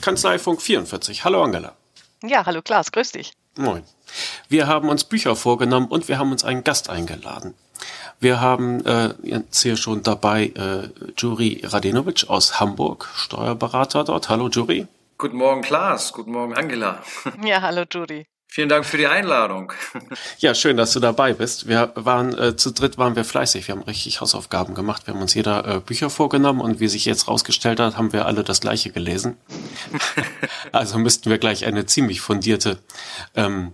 Kanzleifunk 44. Hallo Angela. Ja, hallo Klaas, grüß dich. Moin. Wir haben uns Bücher vorgenommen und wir haben uns einen Gast eingeladen. Wir haben äh, jetzt hier schon dabei äh, Juri Radinovic aus Hamburg, Steuerberater dort. Hallo Juri. Guten Morgen Klaas, guten Morgen Angela. Ja, hallo Juri. Vielen Dank für die Einladung. Ja, schön, dass du dabei bist. Wir waren äh, zu dritt waren wir fleißig. Wir haben richtig Hausaufgaben gemacht. Wir haben uns jeder äh, Bücher vorgenommen und wie sich jetzt rausgestellt hat, haben wir alle das gleiche gelesen. also müssten wir gleich eine ziemlich fundierte ähm,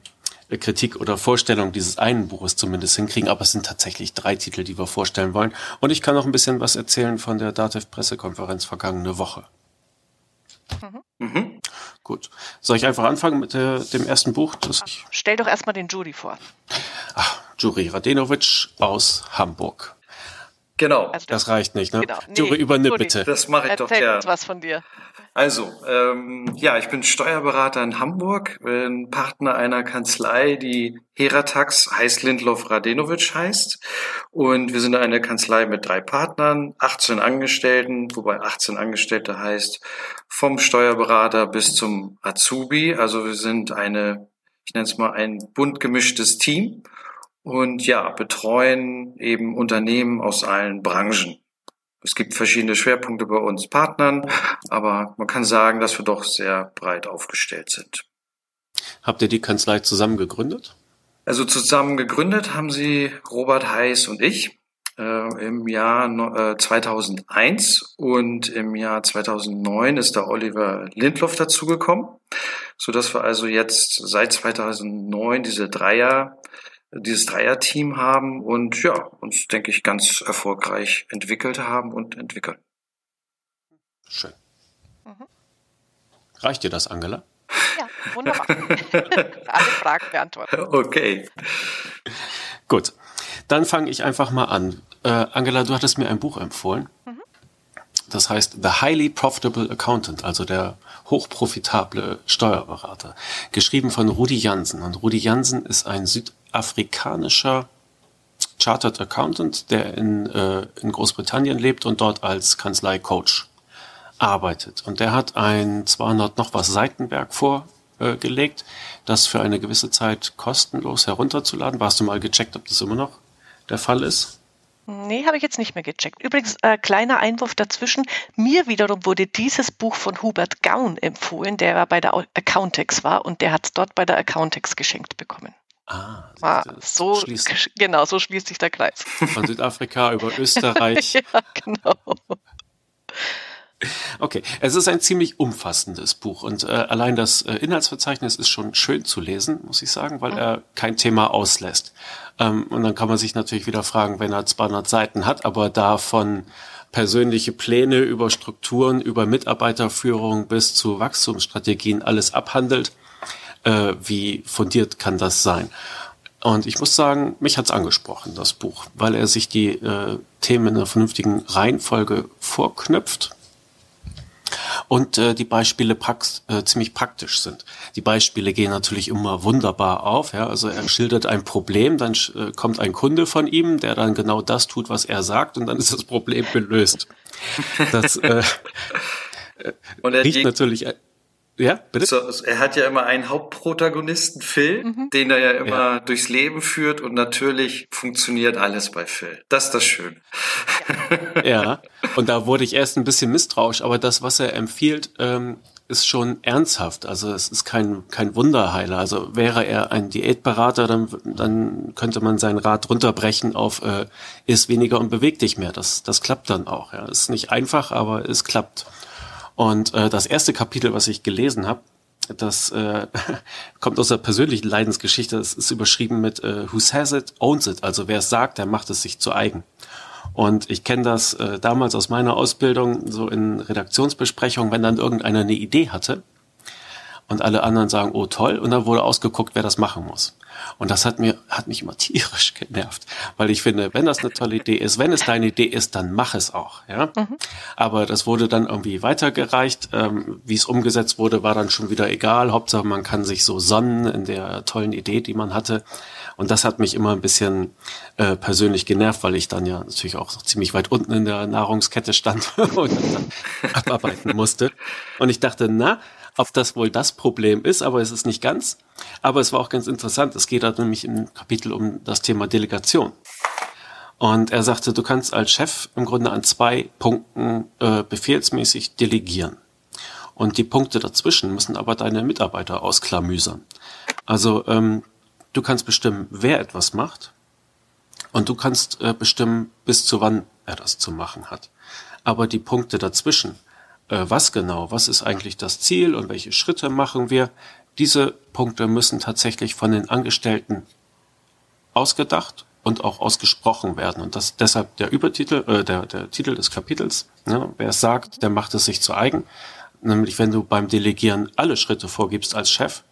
Kritik oder Vorstellung dieses einen Buches zumindest hinkriegen. Aber es sind tatsächlich drei Titel, die wir vorstellen wollen. Und ich kann noch ein bisschen was erzählen von der Dativ-Pressekonferenz vergangene Woche. Mhm. Mhm. Gut. Soll ich einfach anfangen mit der, dem ersten Buch? Das ich Stell doch erstmal den Jury vor. Ach, Jury Radenovic aus Hamburg. Genau. Also das, das, reicht nicht, ne? Genau. Nee, Jury, übernimm Jury. bitte. Das mache ich Erzähl doch gerne. uns was von dir. Also, ähm, ja, ich bin Steuerberater in Hamburg, bin Partner einer Kanzlei, die Heratax heißt Lindlof Radenovic heißt. Und wir sind eine Kanzlei mit drei Partnern, 18 Angestellten, wobei 18 Angestellte heißt vom Steuerberater bis zum Azubi. Also wir sind eine, ich nenne es mal ein bunt gemischtes Team und ja, betreuen eben Unternehmen aus allen Branchen. Es gibt verschiedene Schwerpunkte bei uns Partnern, aber man kann sagen, dass wir doch sehr breit aufgestellt sind. Habt ihr die Kanzlei zusammen gegründet? Also zusammen gegründet haben sie Robert Heiß und ich äh, im Jahr äh, 2001 und im Jahr 2009 ist der Oliver Lindloff dazugekommen, so dass wir also jetzt seit 2009 diese Dreier dieses Dreierteam haben und ja, uns, denke ich, ganz erfolgreich entwickelt haben und entwickeln. Schön. Mhm. Reicht dir das, Angela? Ja, wunderbar. Alle Fragen beantwortet. Okay. Gut, dann fange ich einfach mal an. Äh, Angela, du hattest mir ein Buch empfohlen. Mhm. Das heißt The Highly Profitable Accountant, also der hochprofitable Steuerberater. Geschrieben von Rudi Jansen. Und Rudi Jansen ist ein Süd afrikanischer Chartered Accountant, der in, äh, in Großbritannien lebt und dort als Kanzlei-Coach arbeitet. Und der hat ein 200 noch was Seitenwerk vorgelegt, das für eine gewisse Zeit kostenlos herunterzuladen. Warst du mal gecheckt, ob das immer noch der Fall ist? Nee, habe ich jetzt nicht mehr gecheckt. Übrigens, äh, kleiner Einwurf dazwischen. Mir wiederum wurde dieses Buch von Hubert Gaun empfohlen, der bei der Accountex war und der hat es dort bei der Accountex geschenkt bekommen. Ah, ah so schließt. genau, so schließt sich der Kreis. Von Südafrika über Österreich. ja, genau. Okay, es ist ein ziemlich umfassendes Buch und äh, allein das äh, Inhaltsverzeichnis ist schon schön zu lesen, muss ich sagen, weil mhm. er kein Thema auslässt. Ähm, und dann kann man sich natürlich wieder fragen, wenn er 200 Seiten hat, aber davon persönliche Pläne über Strukturen, über Mitarbeiterführung bis zu Wachstumsstrategien alles abhandelt, äh, wie fundiert kann das sein? Und ich muss sagen, mich hat's angesprochen, das Buch, weil er sich die äh, Themen in einer vernünftigen Reihenfolge vorknüpft und äh, die Beispiele prax äh, ziemlich praktisch sind. Die Beispiele gehen natürlich immer wunderbar auf. Ja? Also er schildert ein Problem, dann äh, kommt ein Kunde von ihm, der dann genau das tut, was er sagt, und dann ist das Problem gelöst. Das äh, und er riecht natürlich ja, bitte? So, er hat ja immer einen Hauptprotagonisten, Phil, mhm. den er ja immer ja. durchs Leben führt und natürlich funktioniert alles bei Phil. Das ist das Schöne. Ja, und da wurde ich erst ein bisschen misstrauisch, aber das, was er empfiehlt, ähm, ist schon ernsthaft. Also es ist kein, kein Wunderheiler. Also wäre er ein Diätberater, dann, dann könnte man seinen Rat runterbrechen auf äh, ist weniger und beweg dich mehr. Das, das klappt dann auch. Ja. Ist nicht einfach, aber es klappt. Und äh, das erste Kapitel, was ich gelesen habe, das äh, kommt aus der persönlichen Leidensgeschichte. Das ist überschrieben mit äh, Who says it, owns it. Also wer es sagt, der macht es sich zu eigen. Und ich kenne das äh, damals aus meiner Ausbildung, so in Redaktionsbesprechungen, wenn dann irgendeiner eine Idee hatte und alle anderen sagen, oh toll, und dann wurde ausgeguckt, wer das machen muss. Und das hat mir, hat mich immer tierisch genervt, weil ich finde, wenn das eine tolle Idee ist, wenn es deine Idee ist, dann mach es auch, ja. Mhm. Aber das wurde dann irgendwie weitergereicht. Ähm, wie es umgesetzt wurde, war dann schon wieder egal. Hauptsache, man kann sich so sonnen in der tollen Idee, die man hatte. Und das hat mich immer ein bisschen äh, persönlich genervt, weil ich dann ja natürlich auch ziemlich weit unten in der Nahrungskette stand und dann abarbeiten musste. Und ich dachte, na, ob das wohl das Problem ist, aber es ist nicht ganz. Aber es war auch ganz interessant. Es geht da nämlich im Kapitel um das Thema Delegation. Und er sagte, du kannst als Chef im Grunde an zwei Punkten äh, befehlsmäßig delegieren. Und die Punkte dazwischen müssen aber deine Mitarbeiter ausklamüsern. Also ähm, du kannst bestimmen, wer etwas macht. Und du kannst äh, bestimmen, bis zu wann er das zu machen hat. Aber die Punkte dazwischen, äh, was genau, was ist eigentlich das Ziel und welche Schritte machen wir, diese Punkte müssen tatsächlich von den Angestellten ausgedacht und auch ausgesprochen werden. Und das deshalb der Übertitel, äh, der, der Titel des Kapitels. Ne? Wer es sagt, der macht es sich zu eigen. Nämlich wenn du beim Delegieren alle Schritte vorgibst als Chef,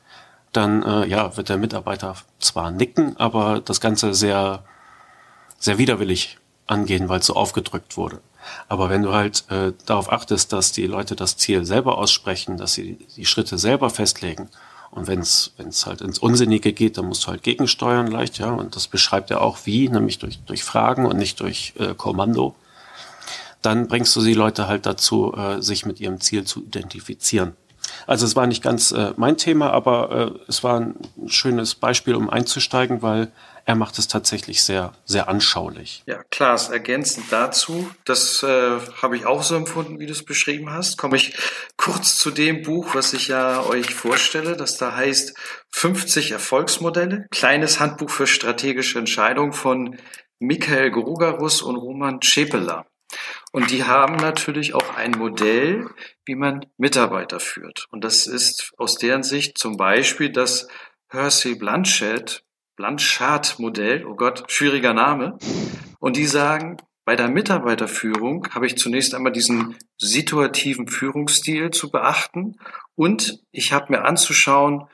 dann äh, ja, wird der Mitarbeiter zwar nicken, aber das Ganze sehr, sehr widerwillig angehen, weil es so aufgedrückt wurde. Aber wenn du halt äh, darauf achtest, dass die Leute das Ziel selber aussprechen, dass sie die Schritte selber festlegen und wenn es halt ins Unsinnige geht, dann musst du halt gegensteuern leicht, ja. Und das beschreibt er auch wie, nämlich durch, durch Fragen und nicht durch äh, Kommando. Dann bringst du die Leute halt dazu, äh, sich mit ihrem Ziel zu identifizieren. Also es war nicht ganz äh, mein Thema, aber äh, es war ein schönes Beispiel, um einzusteigen, weil er macht es tatsächlich sehr, sehr anschaulich. Ja, Klaas, ergänzend dazu, das äh, habe ich auch so empfunden, wie du es beschrieben hast, komme ich kurz zu dem Buch, was ich ja euch vorstelle, das da heißt 50 Erfolgsmodelle, kleines Handbuch für strategische Entscheidungen von Michael Grugarus und Roman Schepela. Und die haben natürlich auch ein Modell, wie man Mitarbeiter führt. Und das ist aus deren Sicht zum Beispiel das Hersey Blanchett Blanchard-Modell, oh Gott, schwieriger Name. Und die sagen, bei der Mitarbeiterführung habe ich zunächst einmal diesen situativen Führungsstil zu beachten und ich habe mir anzuschauen,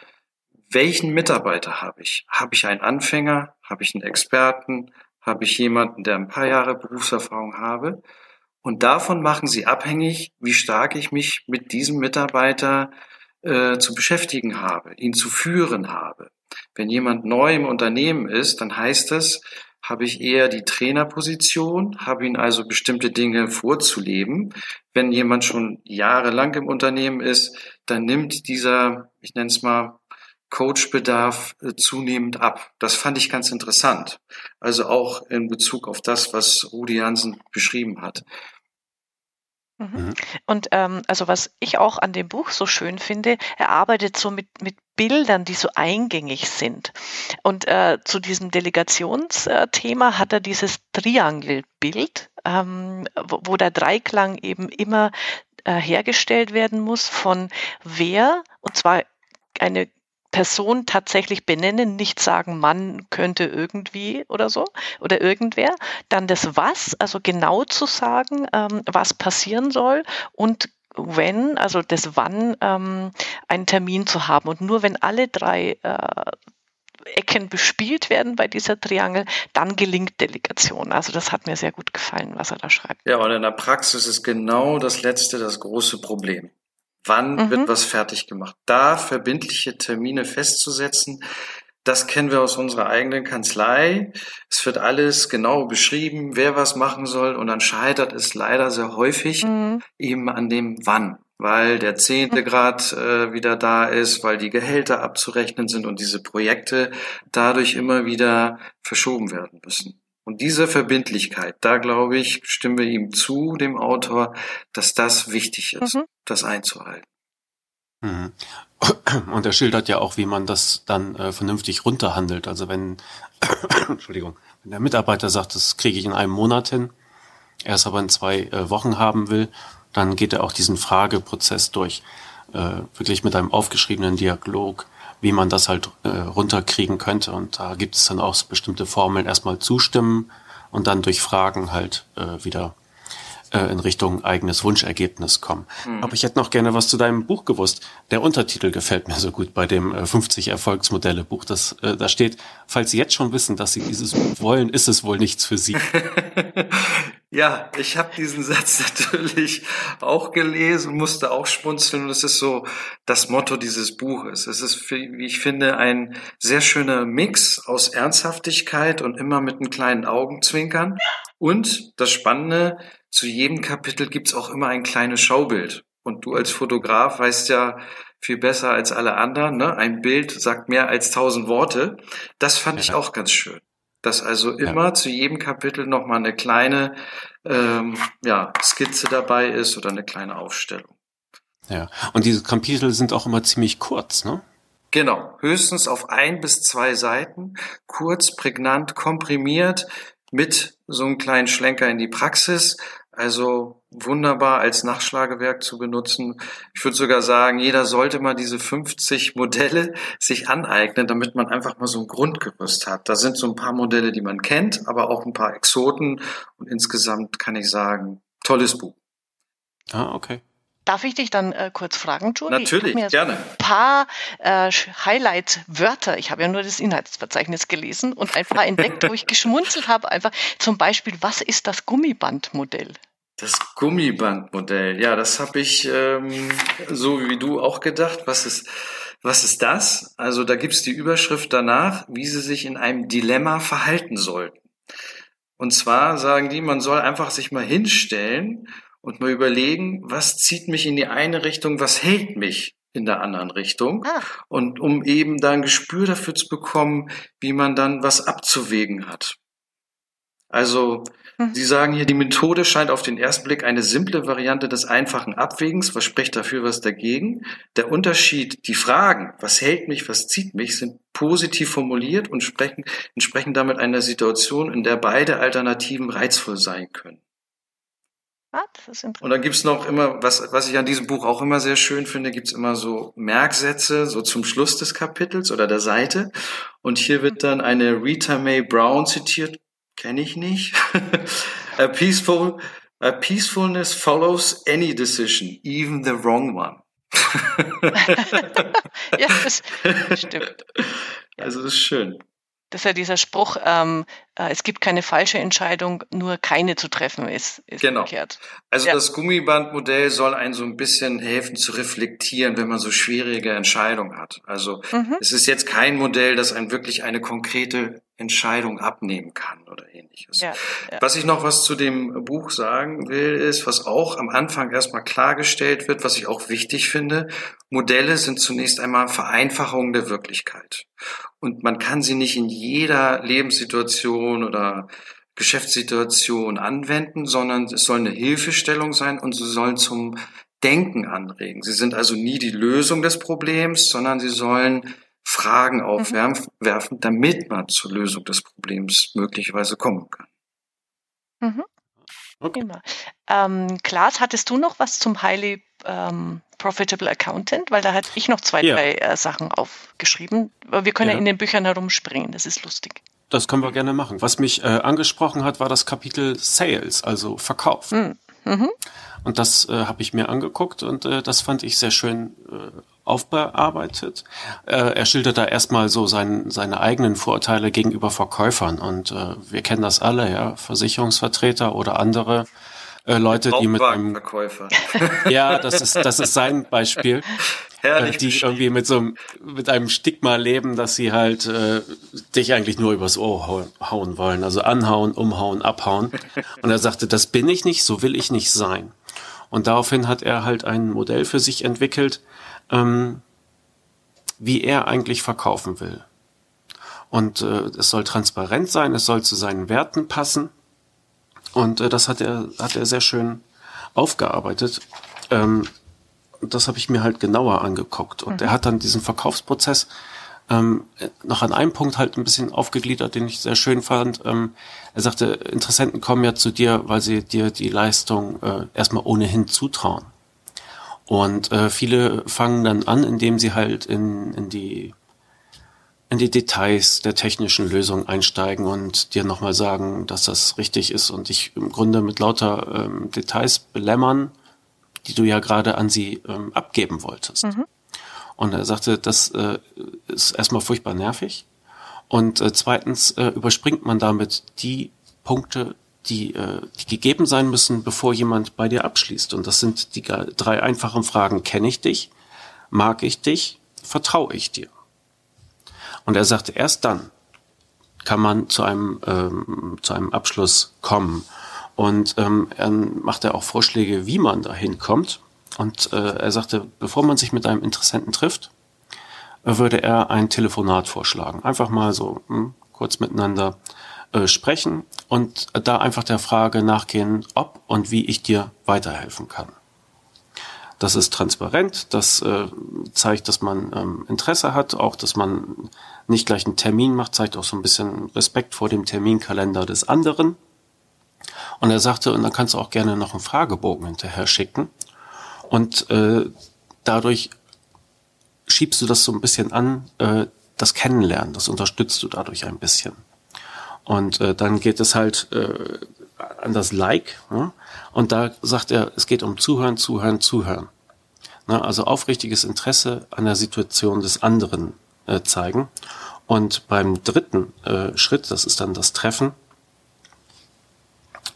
welchen Mitarbeiter habe ich? Habe ich einen Anfänger? Habe ich einen Experten? Habe ich jemanden, der ein paar Jahre Berufserfahrung habe? Und davon machen sie abhängig, wie stark ich mich mit diesem Mitarbeiter äh, zu beschäftigen habe, ihn zu führen habe. Wenn jemand neu im Unternehmen ist, dann heißt es, habe ich eher die Trainerposition, habe ihn also bestimmte Dinge vorzuleben. Wenn jemand schon jahrelang im Unternehmen ist, dann nimmt dieser, ich nenne es mal, Coachbedarf äh, zunehmend ab. Das fand ich ganz interessant. Also auch in Bezug auf das, was Rudi Hansen beschrieben hat. Mhm. mhm. Und ähm, also was ich auch an dem Buch so schön finde, er arbeitet so mit, mit Bildern, die so eingängig sind. Und äh, zu diesem Delegationsthema hat er dieses Triangelbild, ähm, wo, wo der Dreiklang eben immer äh, hergestellt werden muss von wer, und zwar eine Person tatsächlich benennen, nicht sagen, Mann könnte irgendwie oder so oder irgendwer. Dann das Was, also genau zu sagen, ähm, was passieren soll und wenn, also das Wann, ähm, einen Termin zu haben. Und nur wenn alle drei äh, Ecken bespielt werden bei dieser Triangel, dann gelingt Delegation. Also das hat mir sehr gut gefallen, was er da schreibt. Ja, und in der Praxis ist genau das letzte das große Problem. Wann mhm. wird was fertig gemacht? Da verbindliche Termine festzusetzen, das kennen wir aus unserer eigenen Kanzlei. Es wird alles genau beschrieben, wer was machen soll und dann scheitert es leider sehr häufig mhm. eben an dem Wann, weil der zehnte. Grad äh, wieder da ist, weil die Gehälter abzurechnen sind und diese Projekte dadurch immer wieder verschoben werden müssen. Und diese Verbindlichkeit, da glaube ich, stimmen wir ihm zu, dem Autor, dass das wichtig ist, mhm. das einzuhalten. Mhm. Und er schildert ja auch, wie man das dann äh, vernünftig runterhandelt. Also wenn, Entschuldigung, wenn der Mitarbeiter sagt, das kriege ich in einem Monat hin, er es aber in zwei äh, Wochen haben will, dann geht er auch diesen Frageprozess durch, äh, wirklich mit einem aufgeschriebenen Dialog wie man das halt äh, runterkriegen könnte. Und da gibt es dann auch bestimmte Formeln, erstmal zustimmen und dann durch Fragen halt äh, wieder äh, in Richtung eigenes Wunschergebnis kommen. Mhm. Aber ich hätte noch gerne was zu deinem Buch gewusst. Der Untertitel gefällt mir so gut bei dem äh, 50 Erfolgsmodelle Buch. Das, äh, da steht, falls Sie jetzt schon wissen, dass Sie dieses Buch wollen, ist es wohl nichts für Sie. ja, ich habe diesen Satz natürlich auch gelesen, musste auch schmunzeln und es ist so das Motto dieses Buches. Es ist, wie ich finde, ein sehr schöner Mix aus Ernsthaftigkeit und immer mit einem kleinen Augenzwinkern. Und das Spannende, zu jedem Kapitel gibt's auch immer ein kleines Schaubild. Und du als Fotograf weißt ja viel besser als alle anderen, ne? ein Bild sagt mehr als tausend Worte. Das fand ja. ich auch ganz schön. Dass also immer ja. zu jedem Kapitel nochmal eine kleine ähm, ja, Skizze dabei ist oder eine kleine Aufstellung. Ja, und diese Kapitel sind auch immer ziemlich kurz, ne? Genau, höchstens auf ein bis zwei Seiten, kurz, prägnant, komprimiert, mit so einem kleinen Schlenker in die Praxis. Also wunderbar als Nachschlagewerk zu benutzen. Ich würde sogar sagen, jeder sollte mal diese 50 Modelle sich aneignen, damit man einfach mal so ein Grundgerüst hat. Da sind so ein paar Modelle, die man kennt, aber auch ein paar Exoten. Und insgesamt kann ich sagen, tolles Buch. Ah, okay. Darf ich dich dann äh, kurz fragen, Julie? Natürlich, ich mir gerne. ein paar äh, Highlight-Wörter, ich habe ja nur das Inhaltsverzeichnis gelesen und ein paar entdeckt, wo ich geschmunzelt habe. Einfach zum Beispiel, was ist das Gummibandmodell? Das Gummibandmodell, ja, das habe ich ähm, so wie du auch gedacht. Was ist, was ist das? Also da gibt's die Überschrift danach, wie sie sich in einem Dilemma verhalten sollten. Und zwar sagen die, man soll einfach sich mal hinstellen und mal überlegen, was zieht mich in die eine Richtung, was hält mich in der anderen Richtung. Ah. Und um eben da ein Gespür dafür zu bekommen, wie man dann was abzuwägen hat. Also. Sie sagen hier, die Methode scheint auf den ersten Blick eine simple Variante des einfachen Abwägens. Was spricht dafür, was dagegen? Der Unterschied, die Fragen, was hält mich, was zieht mich, sind positiv formuliert und sprechen, entsprechen damit einer Situation, in der beide Alternativen reizvoll sein können. Ah, und dann gibt's noch immer, was, was ich an diesem Buch auch immer sehr schön finde, gibt's immer so Merksätze, so zum Schluss des Kapitels oder der Seite. Und hier wird dann eine Rita Mae Brown zitiert, kenne ich nicht. a peaceful, a peacefulness follows any decision, even the wrong one. ja, das stimmt. Also das ist schön. Das ist ja dieser Spruch, ähm, äh, es gibt keine falsche Entscheidung, nur keine zu treffen ist, ist genau. verkehrt. Also ja. das Gummibandmodell soll einen so ein bisschen helfen zu reflektieren, wenn man so schwierige Entscheidungen hat. Also mhm. es ist jetzt kein Modell, das einen wirklich eine konkrete Entscheidung abnehmen kann oder ähnliches. Ja, ja. Was ich noch was zu dem Buch sagen will, ist, was auch am Anfang erstmal klargestellt wird, was ich auch wichtig finde, Modelle sind zunächst einmal Vereinfachungen der Wirklichkeit. Und man kann sie nicht in jeder Lebenssituation oder Geschäftssituation anwenden, sondern es soll eine Hilfestellung sein und sie sollen zum Denken anregen. Sie sind also nie die Lösung des Problems, sondern sie sollen Fragen aufwerfen, mhm. damit man zur Lösung des Problems möglicherweise kommen kann. Mhm. Okay. Ähm, Klaas, hattest du noch was zum Highly ähm, Profitable Accountant? Weil da hatte ich noch zwei, ja. drei äh, Sachen aufgeschrieben. Wir können ja. ja. in den Büchern herumspringen, das ist lustig. Das können wir gerne machen. Was mich äh, angesprochen hat, war das Kapitel Sales, also Verkauf. Mhm. Mhm. Und das äh, habe ich mir angeguckt und äh, das fand ich sehr schön äh, aufbearbeitet. Äh, er schildert da erstmal so sein, seine eigenen Vorurteile gegenüber Verkäufern und äh, wir kennen das alle, ja, Versicherungsvertreter oder andere äh, Leute, die mit einem Verkäufer. ja, das ist das ist sein Beispiel. Herrlich äh, die irgendwie mit so einem, mit einem Stigma leben, dass sie halt äh, dich eigentlich nur übers Ohr hauen, hauen wollen, also anhauen, umhauen, abhauen. Und er sagte, das bin ich nicht, so will ich nicht sein. Und daraufhin hat er halt ein Modell für sich entwickelt, ähm, wie er eigentlich verkaufen will. Und äh, es soll transparent sein, es soll zu seinen Werten passen. Und äh, das hat er, hat er sehr schön aufgearbeitet. Ähm, das habe ich mir halt genauer angeguckt. Und mhm. er hat dann diesen Verkaufsprozess ähm, noch an einem Punkt halt ein bisschen aufgegliedert, den ich sehr schön fand. Ähm, er sagte, Interessenten kommen ja zu dir, weil sie dir die Leistung äh, erstmal ohnehin zutrauen. Und äh, viele fangen dann an, indem sie halt in, in die in die Details der technischen Lösung einsteigen und dir nochmal sagen, dass das richtig ist und dich im Grunde mit lauter ähm, Details belämmern, die du ja gerade an sie ähm, abgeben wolltest. Mhm. Und er sagte, das äh, ist erstmal furchtbar nervig. Und äh, zweitens äh, überspringt man damit die Punkte, die, äh, die gegeben sein müssen, bevor jemand bei dir abschließt. Und das sind die drei einfachen Fragen. Kenne ich dich? Mag ich dich? Vertraue ich dir? Und er sagte, erst dann kann man zu einem, ähm, zu einem Abschluss kommen. Und ähm, er macht er auch Vorschläge, wie man dahin kommt. Und äh, er sagte, bevor man sich mit einem Interessenten trifft, würde er ein Telefonat vorschlagen. Einfach mal so hm, kurz miteinander äh, sprechen und da einfach der Frage nachgehen, ob und wie ich dir weiterhelfen kann. Das ist transparent, das äh, zeigt, dass man ähm, Interesse hat, auch dass man nicht gleich einen Termin macht, zeigt auch so ein bisschen Respekt vor dem Terminkalender des anderen. Und er sagte, und dann kannst du auch gerne noch einen Fragebogen hinterher schicken. Und äh, dadurch schiebst du das so ein bisschen an, äh, das Kennenlernen, das unterstützt du dadurch ein bisschen. Und äh, dann geht es halt äh, an das Like. Ne? Und da sagt er, es geht um Zuhören, Zuhören, Zuhören. Ne? Also aufrichtiges Interesse an der Situation des anderen äh, zeigen. Und beim dritten äh, Schritt, das ist dann das Treffen,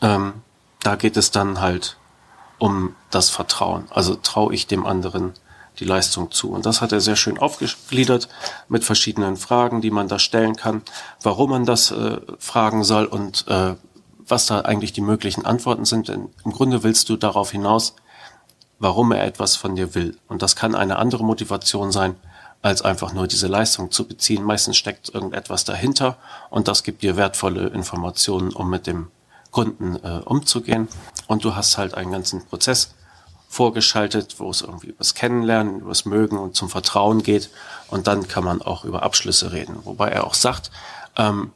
ähm, da geht es dann halt um das Vertrauen. Also traue ich dem anderen die Leistung zu. Und das hat er sehr schön aufgegliedert mit verschiedenen Fragen, die man da stellen kann, warum man das äh, fragen soll und äh, was da eigentlich die möglichen Antworten sind. Denn im Grunde willst du darauf hinaus, warum er etwas von dir will. Und das kann eine andere Motivation sein, als einfach nur diese Leistung zu beziehen. Meistens steckt irgendetwas dahinter und das gibt dir wertvolle Informationen, um mit dem Kunden äh, umzugehen. Und du hast halt einen ganzen Prozess vorgeschaltet, wo es irgendwie übers Kennenlernen, übers Mögen und zum Vertrauen geht. Und dann kann man auch über Abschlüsse reden. Wobei er auch sagt, ähm,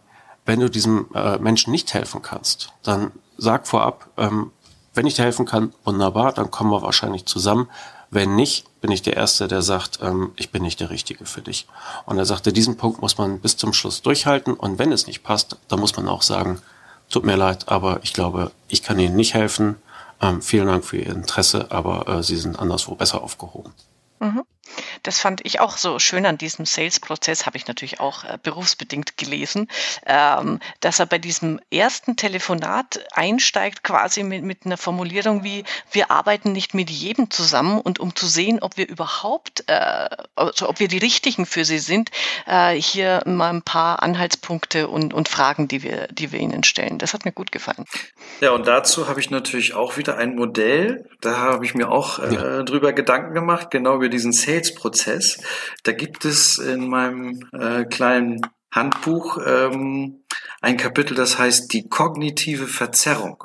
wenn du diesem äh, Menschen nicht helfen kannst, dann sag vorab, ähm, wenn ich dir helfen kann, wunderbar, dann kommen wir wahrscheinlich zusammen. Wenn nicht, bin ich der Erste, der sagt, ähm, ich bin nicht der Richtige für dich. Und er sagte, diesen Punkt muss man bis zum Schluss durchhalten. Und wenn es nicht passt, dann muss man auch sagen, tut mir leid, aber ich glaube, ich kann Ihnen nicht helfen. Ähm, vielen Dank für Ihr Interesse, aber äh, Sie sind anderswo besser aufgehoben. Mhm. Das fand ich auch so schön an diesem Sales-Prozess, habe ich natürlich auch äh, berufsbedingt gelesen, ähm, dass er bei diesem ersten Telefonat einsteigt quasi mit, mit einer Formulierung wie, wir arbeiten nicht mit jedem zusammen und um zu sehen, ob wir überhaupt, äh, also ob wir die Richtigen für sie sind, äh, hier mal ein paar Anhaltspunkte und, und Fragen, die wir, die wir ihnen stellen. Das hat mir gut gefallen. Ja, und dazu habe ich natürlich auch wieder ein Modell, da habe ich mir auch äh, ja. drüber Gedanken gemacht, genau über diesen Sales-Prozess. Da gibt es in meinem äh, kleinen Handbuch ähm, ein Kapitel, das heißt die kognitive Verzerrung.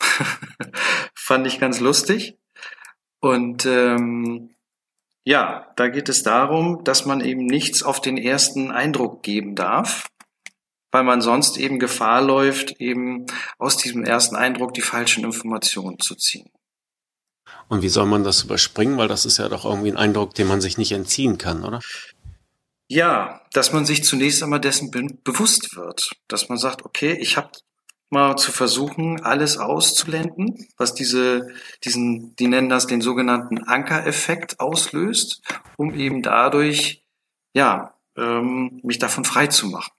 Fand ich ganz lustig. Und ähm, ja, da geht es darum, dass man eben nichts auf den ersten Eindruck geben darf, weil man sonst eben Gefahr läuft, eben aus diesem ersten Eindruck die falschen Informationen zu ziehen. Und wie soll man das überspringen? Weil das ist ja doch irgendwie ein Eindruck, den man sich nicht entziehen kann, oder? Ja, dass man sich zunächst einmal dessen be bewusst wird. Dass man sagt, okay, ich habe mal zu versuchen, alles auszublenden, was diese, diesen, die nennen das den sogenannten Ankereffekt auslöst, um eben dadurch, ja, ähm, mich davon frei zu machen.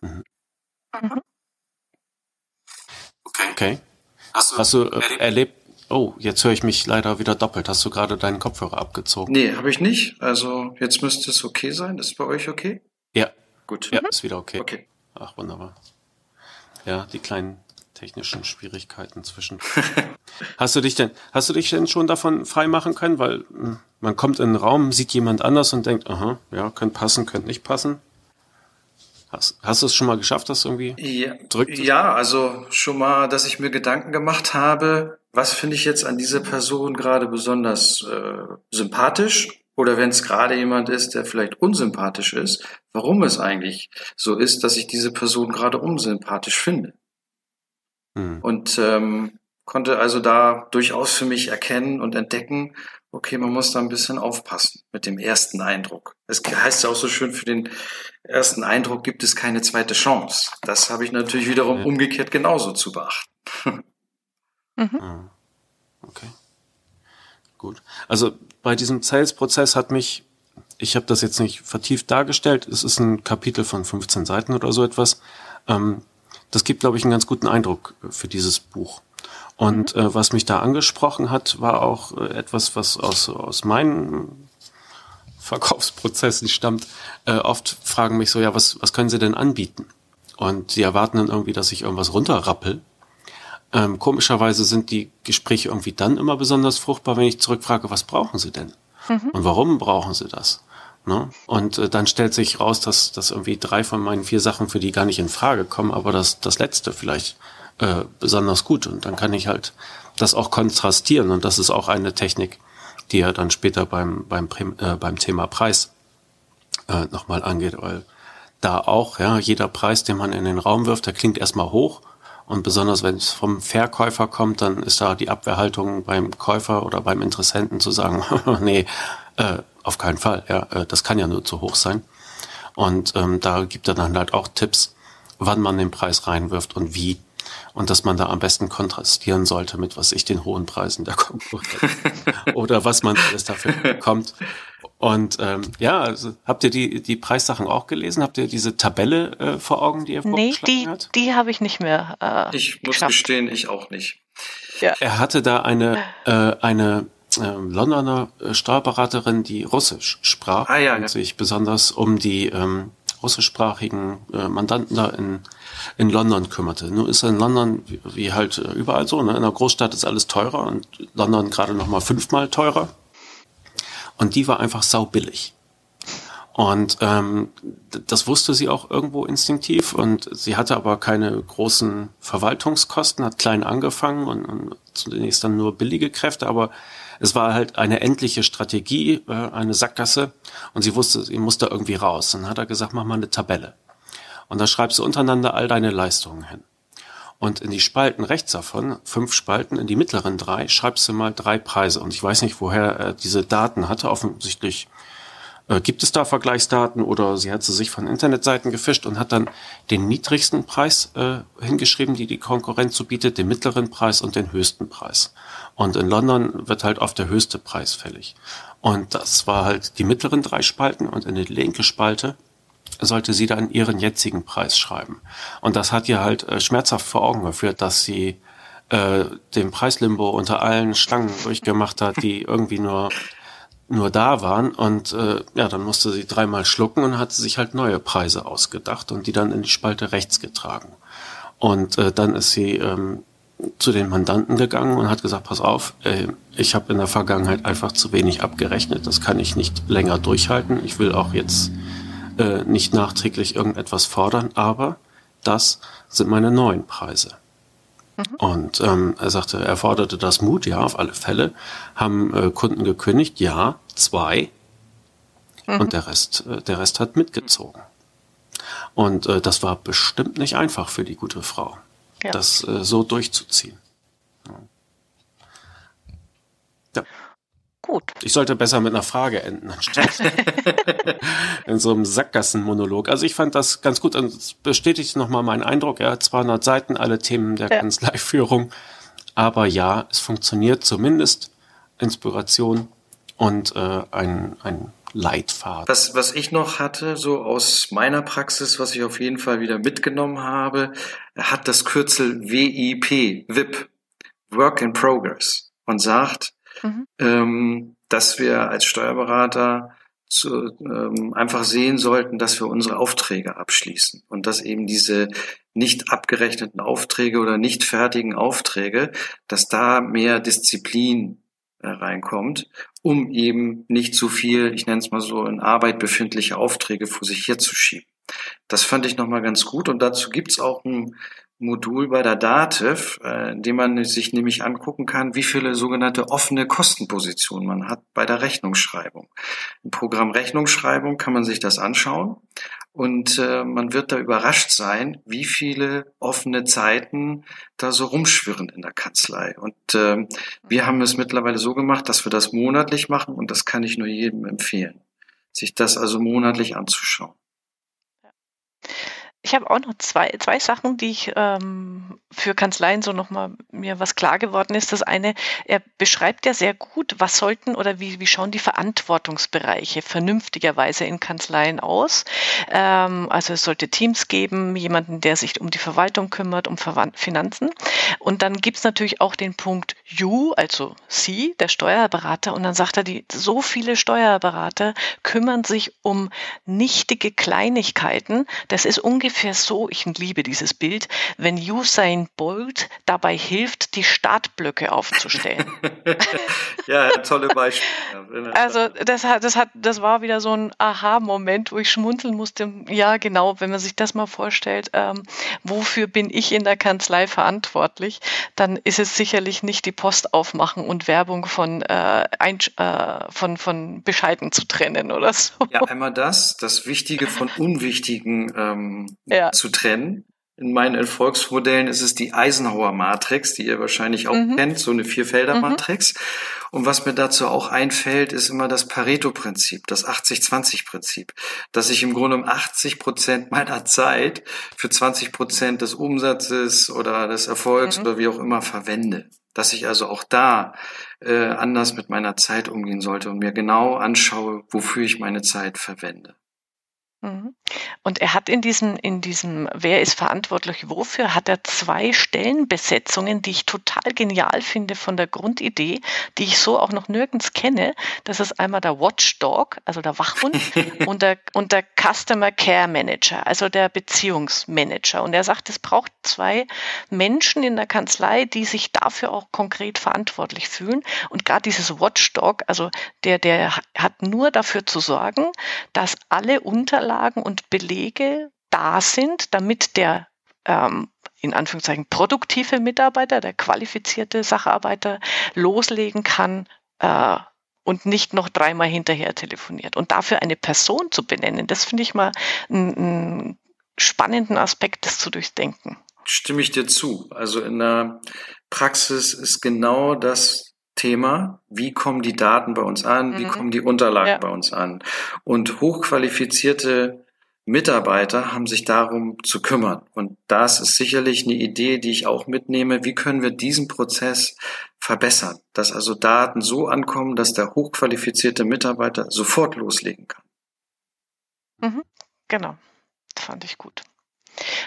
Mhm. Okay. okay. Hast du, Hast du äh, erlebt, Oh, jetzt höre ich mich leider wieder doppelt. Hast du gerade deinen Kopfhörer abgezogen? Nee, habe ich nicht. Also jetzt müsste es okay sein. Ist bei euch okay? Ja. Gut. Ja, ist wieder okay. Okay. Ach, wunderbar. Ja, die kleinen technischen Schwierigkeiten zwischen. hast du dich denn, hast du dich denn schon davon freimachen können? Weil hm, man kommt in einen Raum, sieht jemand anders und denkt, aha, ja, könnte passen, könnte nicht passen. Hast, hast du es schon mal geschafft, das irgendwie ja, drückt? Ja, also schon mal, dass ich mir Gedanken gemacht habe, was finde ich jetzt an dieser Person gerade besonders äh, sympathisch? Oder wenn es gerade jemand ist, der vielleicht unsympathisch ist, warum es eigentlich so ist, dass ich diese Person gerade unsympathisch finde. Hm. Und ähm, konnte also da durchaus für mich erkennen und entdecken, okay, man muss da ein bisschen aufpassen mit dem ersten Eindruck. Es heißt ja auch so schön, für den ersten Eindruck gibt es keine zweite Chance. Das habe ich natürlich wiederum umgekehrt genauso zu beachten. mhm. Ah, okay. Gut. Also bei diesem Sales-Prozess hat mich, ich habe das jetzt nicht vertieft dargestellt, es ist ein Kapitel von 15 Seiten oder so etwas. Ähm, das gibt, glaube ich, einen ganz guten Eindruck für dieses Buch. Und mhm. äh, was mich da angesprochen hat, war auch äh, etwas, was aus, aus meinen Verkaufsprozessen stammt. Äh, oft fragen mich so, ja, was, was können Sie denn anbieten? Und sie erwarten dann irgendwie, dass ich irgendwas runterrappel. Ähm, komischerweise sind die Gespräche irgendwie dann immer besonders fruchtbar, wenn ich zurückfrage, was brauchen Sie denn? Mhm. Und warum brauchen Sie das? Ne? Und äh, dann stellt sich raus, dass, dass irgendwie drei von meinen vier Sachen für die gar nicht in Frage kommen, aber das, das letzte vielleicht äh, besonders gut. Und dann kann ich halt das auch kontrastieren. Und das ist auch eine Technik, die ja dann später beim, beim, äh, beim Thema Preis äh, nochmal angeht, weil da auch, ja, jeder Preis, den man in den Raum wirft, der klingt erstmal hoch. Und besonders wenn es vom Verkäufer kommt, dann ist da die Abwehrhaltung beim Käufer oder beim Interessenten zu sagen, nee, äh, auf keinen Fall, ja, äh, das kann ja nur zu hoch sein. Und ähm, da gibt er dann halt auch Tipps, wann man den Preis reinwirft und wie und dass man da am besten kontrastieren sollte mit, was ich, den hohen Preisen der Konkurrenz oder was man alles dafür bekommt. Und ähm, ja, also habt ihr die, die Preissachen auch gelesen? Habt ihr diese Tabelle äh, vor Augen, die er nee, die, hat? die habe ich nicht mehr. Äh, ich muss geschafft. gestehen, ich auch nicht. Ja. Er hatte da eine, äh, eine äh, Londoner äh, Steuerberaterin, die Russisch sprach ah, ja, und ja. sich besonders um die ähm, russischsprachigen äh, Mandanten da in, in London kümmerte. Nur ist in London, wie, wie halt äh, überall so, ne? in der Großstadt ist alles teurer und London gerade noch mal fünfmal teurer. Und die war einfach saubillig. Und ähm, das wusste sie auch irgendwo instinktiv und sie hatte aber keine großen Verwaltungskosten, hat klein angefangen und, und zunächst dann nur billige Kräfte, aber es war halt eine endliche Strategie, äh, eine Sackgasse und sie wusste, sie musste irgendwie raus. Dann hat er gesagt, mach mal eine Tabelle. Und da schreibst du untereinander all deine Leistungen hin. Und in die Spalten rechts davon, fünf Spalten, in die mittleren drei, schreibst du mal drei Preise. Und ich weiß nicht, woher er diese Daten hatte. Offensichtlich äh, gibt es da Vergleichsdaten oder sie hat sie sich von Internetseiten gefischt und hat dann den niedrigsten Preis äh, hingeschrieben, die die Konkurrenz so bietet, den mittleren Preis und den höchsten Preis. Und in London wird halt oft der höchste Preis fällig. Und das war halt die mittleren drei Spalten und in die linke Spalte sollte sie dann ihren jetzigen Preis schreiben. Und das hat ihr halt äh, schmerzhaft vor Augen geführt, dass sie äh, den Preislimbo unter allen Stangen durchgemacht hat, die irgendwie nur nur da waren und äh, ja, dann musste sie dreimal schlucken und hat sich halt neue Preise ausgedacht und die dann in die Spalte rechts getragen. Und äh, dann ist sie ähm, zu den Mandanten gegangen und hat gesagt, pass auf, äh, ich habe in der Vergangenheit einfach zu wenig abgerechnet, das kann ich nicht länger durchhalten. Ich will auch jetzt äh, nicht nachträglich irgendetwas fordern, aber das sind meine neuen Preise. Mhm. Und ähm, er sagte, er forderte das Mut, ja, auf alle Fälle. Haben äh, Kunden gekündigt, ja, zwei. Mhm. Und der Rest, äh, der Rest hat mitgezogen. Und äh, das war bestimmt nicht einfach für die gute Frau ja. das äh, so durchzuziehen. Gut. Ich sollte besser mit einer Frage enden, anstatt in so einem Sackgassenmonolog. Also ich fand das ganz gut und es bestätigt nochmal meinen Eindruck. Er hat 200 Seiten, alle Themen der ja. Kanzleiführung. Aber ja, es funktioniert zumindest. Inspiration und äh, ein, ein Leitfaden. Was, was ich noch hatte, so aus meiner Praxis, was ich auf jeden Fall wieder mitgenommen habe, hat das Kürzel WIP, WIP, Work in Progress, und sagt, mhm. ähm, dass wir als Steuerberater zu, ähm, einfach sehen sollten, dass wir unsere Aufträge abschließen und dass eben diese nicht abgerechneten Aufträge oder nicht fertigen Aufträge, dass da mehr Disziplin äh, reinkommt, um eben nicht zu viel, ich nenne es mal so, in Arbeit befindliche Aufträge vor sich herzuschieben. Das fand ich nochmal ganz gut und dazu gibt's auch ein Modul bei der Dativ, äh, in dem man sich nämlich angucken kann, wie viele sogenannte offene Kostenpositionen man hat bei der Rechnungsschreibung. Im Programm Rechnungsschreibung kann man sich das anschauen Und äh, man wird da überrascht sein, wie viele offene Zeiten da so rumschwirren in der Kanzlei. Und äh, wir haben es mittlerweile so gemacht, dass wir das monatlich machen und das kann ich nur jedem empfehlen, sich das also monatlich anzuschauen. Ich habe auch noch zwei, zwei Sachen, die ich ähm, für Kanzleien so nochmal mir was klar geworden ist. Das eine, er beschreibt ja sehr gut, was sollten oder wie, wie schauen die Verantwortungsbereiche vernünftigerweise in Kanzleien aus. Ähm, also es sollte Teams geben, jemanden, der sich um die Verwaltung kümmert, um Verwand Finanzen. Und dann gibt's natürlich auch den Punkt You, also Sie, der Steuerberater. Und dann sagt er, die, so viele Steuerberater kümmern sich um nichtige Kleinigkeiten. Das ist ungefähr ungefähr so, ich liebe dieses Bild, wenn Usain Bolt dabei hilft, die Startblöcke aufzustellen. ja, tolle Beispiele. also das hat, das hat, das war wieder so ein Aha-Moment, wo ich schmunzeln musste. Ja, genau, wenn man sich das mal vorstellt, ähm, wofür bin ich in der Kanzlei verantwortlich, dann ist es sicherlich nicht die Post aufmachen und Werbung von, äh, ein, äh, von, von Bescheiden zu trennen oder so. Ja, einmal das, das Wichtige von Unwichtigen ähm, ja. zu trennen. In meinen Erfolgsmodellen ist es die Eisenhower-Matrix, die ihr wahrscheinlich auch mhm. kennt, so eine Vierfelder-Matrix. Mhm. Und was mir dazu auch einfällt, ist immer das Pareto-Prinzip, das 80-20-Prinzip, dass ich im Grunde um 80 Prozent meiner Zeit für 20 Prozent des Umsatzes oder des Erfolgs mhm. oder wie auch immer verwende. Dass ich also auch da äh, anders mit meiner Zeit umgehen sollte und mir genau anschaue, wofür ich meine Zeit verwende. Mhm. Und er hat in diesem, in diesem, wer ist verantwortlich wofür, hat er zwei Stellenbesetzungen, die ich total genial finde von der Grundidee, die ich so auch noch nirgends kenne. Das ist einmal der Watchdog, also der Wachhund, und, der, und der Customer Care Manager, also der Beziehungsmanager. Und er sagt, es braucht zwei Menschen in der Kanzlei, die sich dafür auch konkret verantwortlich fühlen. Und gerade dieses Watchdog, also der, der hat nur dafür zu sorgen, dass alle Unterlagen Unterlagen und Belege da sind, damit der ähm, in Anführungszeichen produktive Mitarbeiter, der qualifizierte Sacharbeiter loslegen kann äh, und nicht noch dreimal hinterher telefoniert. Und dafür eine Person zu benennen, das finde ich mal einen spannenden Aspekt, das zu durchdenken. Stimme ich dir zu. Also in der Praxis ist genau das Thema, wie kommen die Daten bei uns an, wie mhm. kommen die Unterlagen ja. bei uns an. Und hochqualifizierte Mitarbeiter haben sich darum zu kümmern. Und das ist sicherlich eine Idee, die ich auch mitnehme. Wie können wir diesen Prozess verbessern? Dass also Daten so ankommen, dass der hochqualifizierte Mitarbeiter sofort loslegen kann. Mhm, genau, fand ich gut.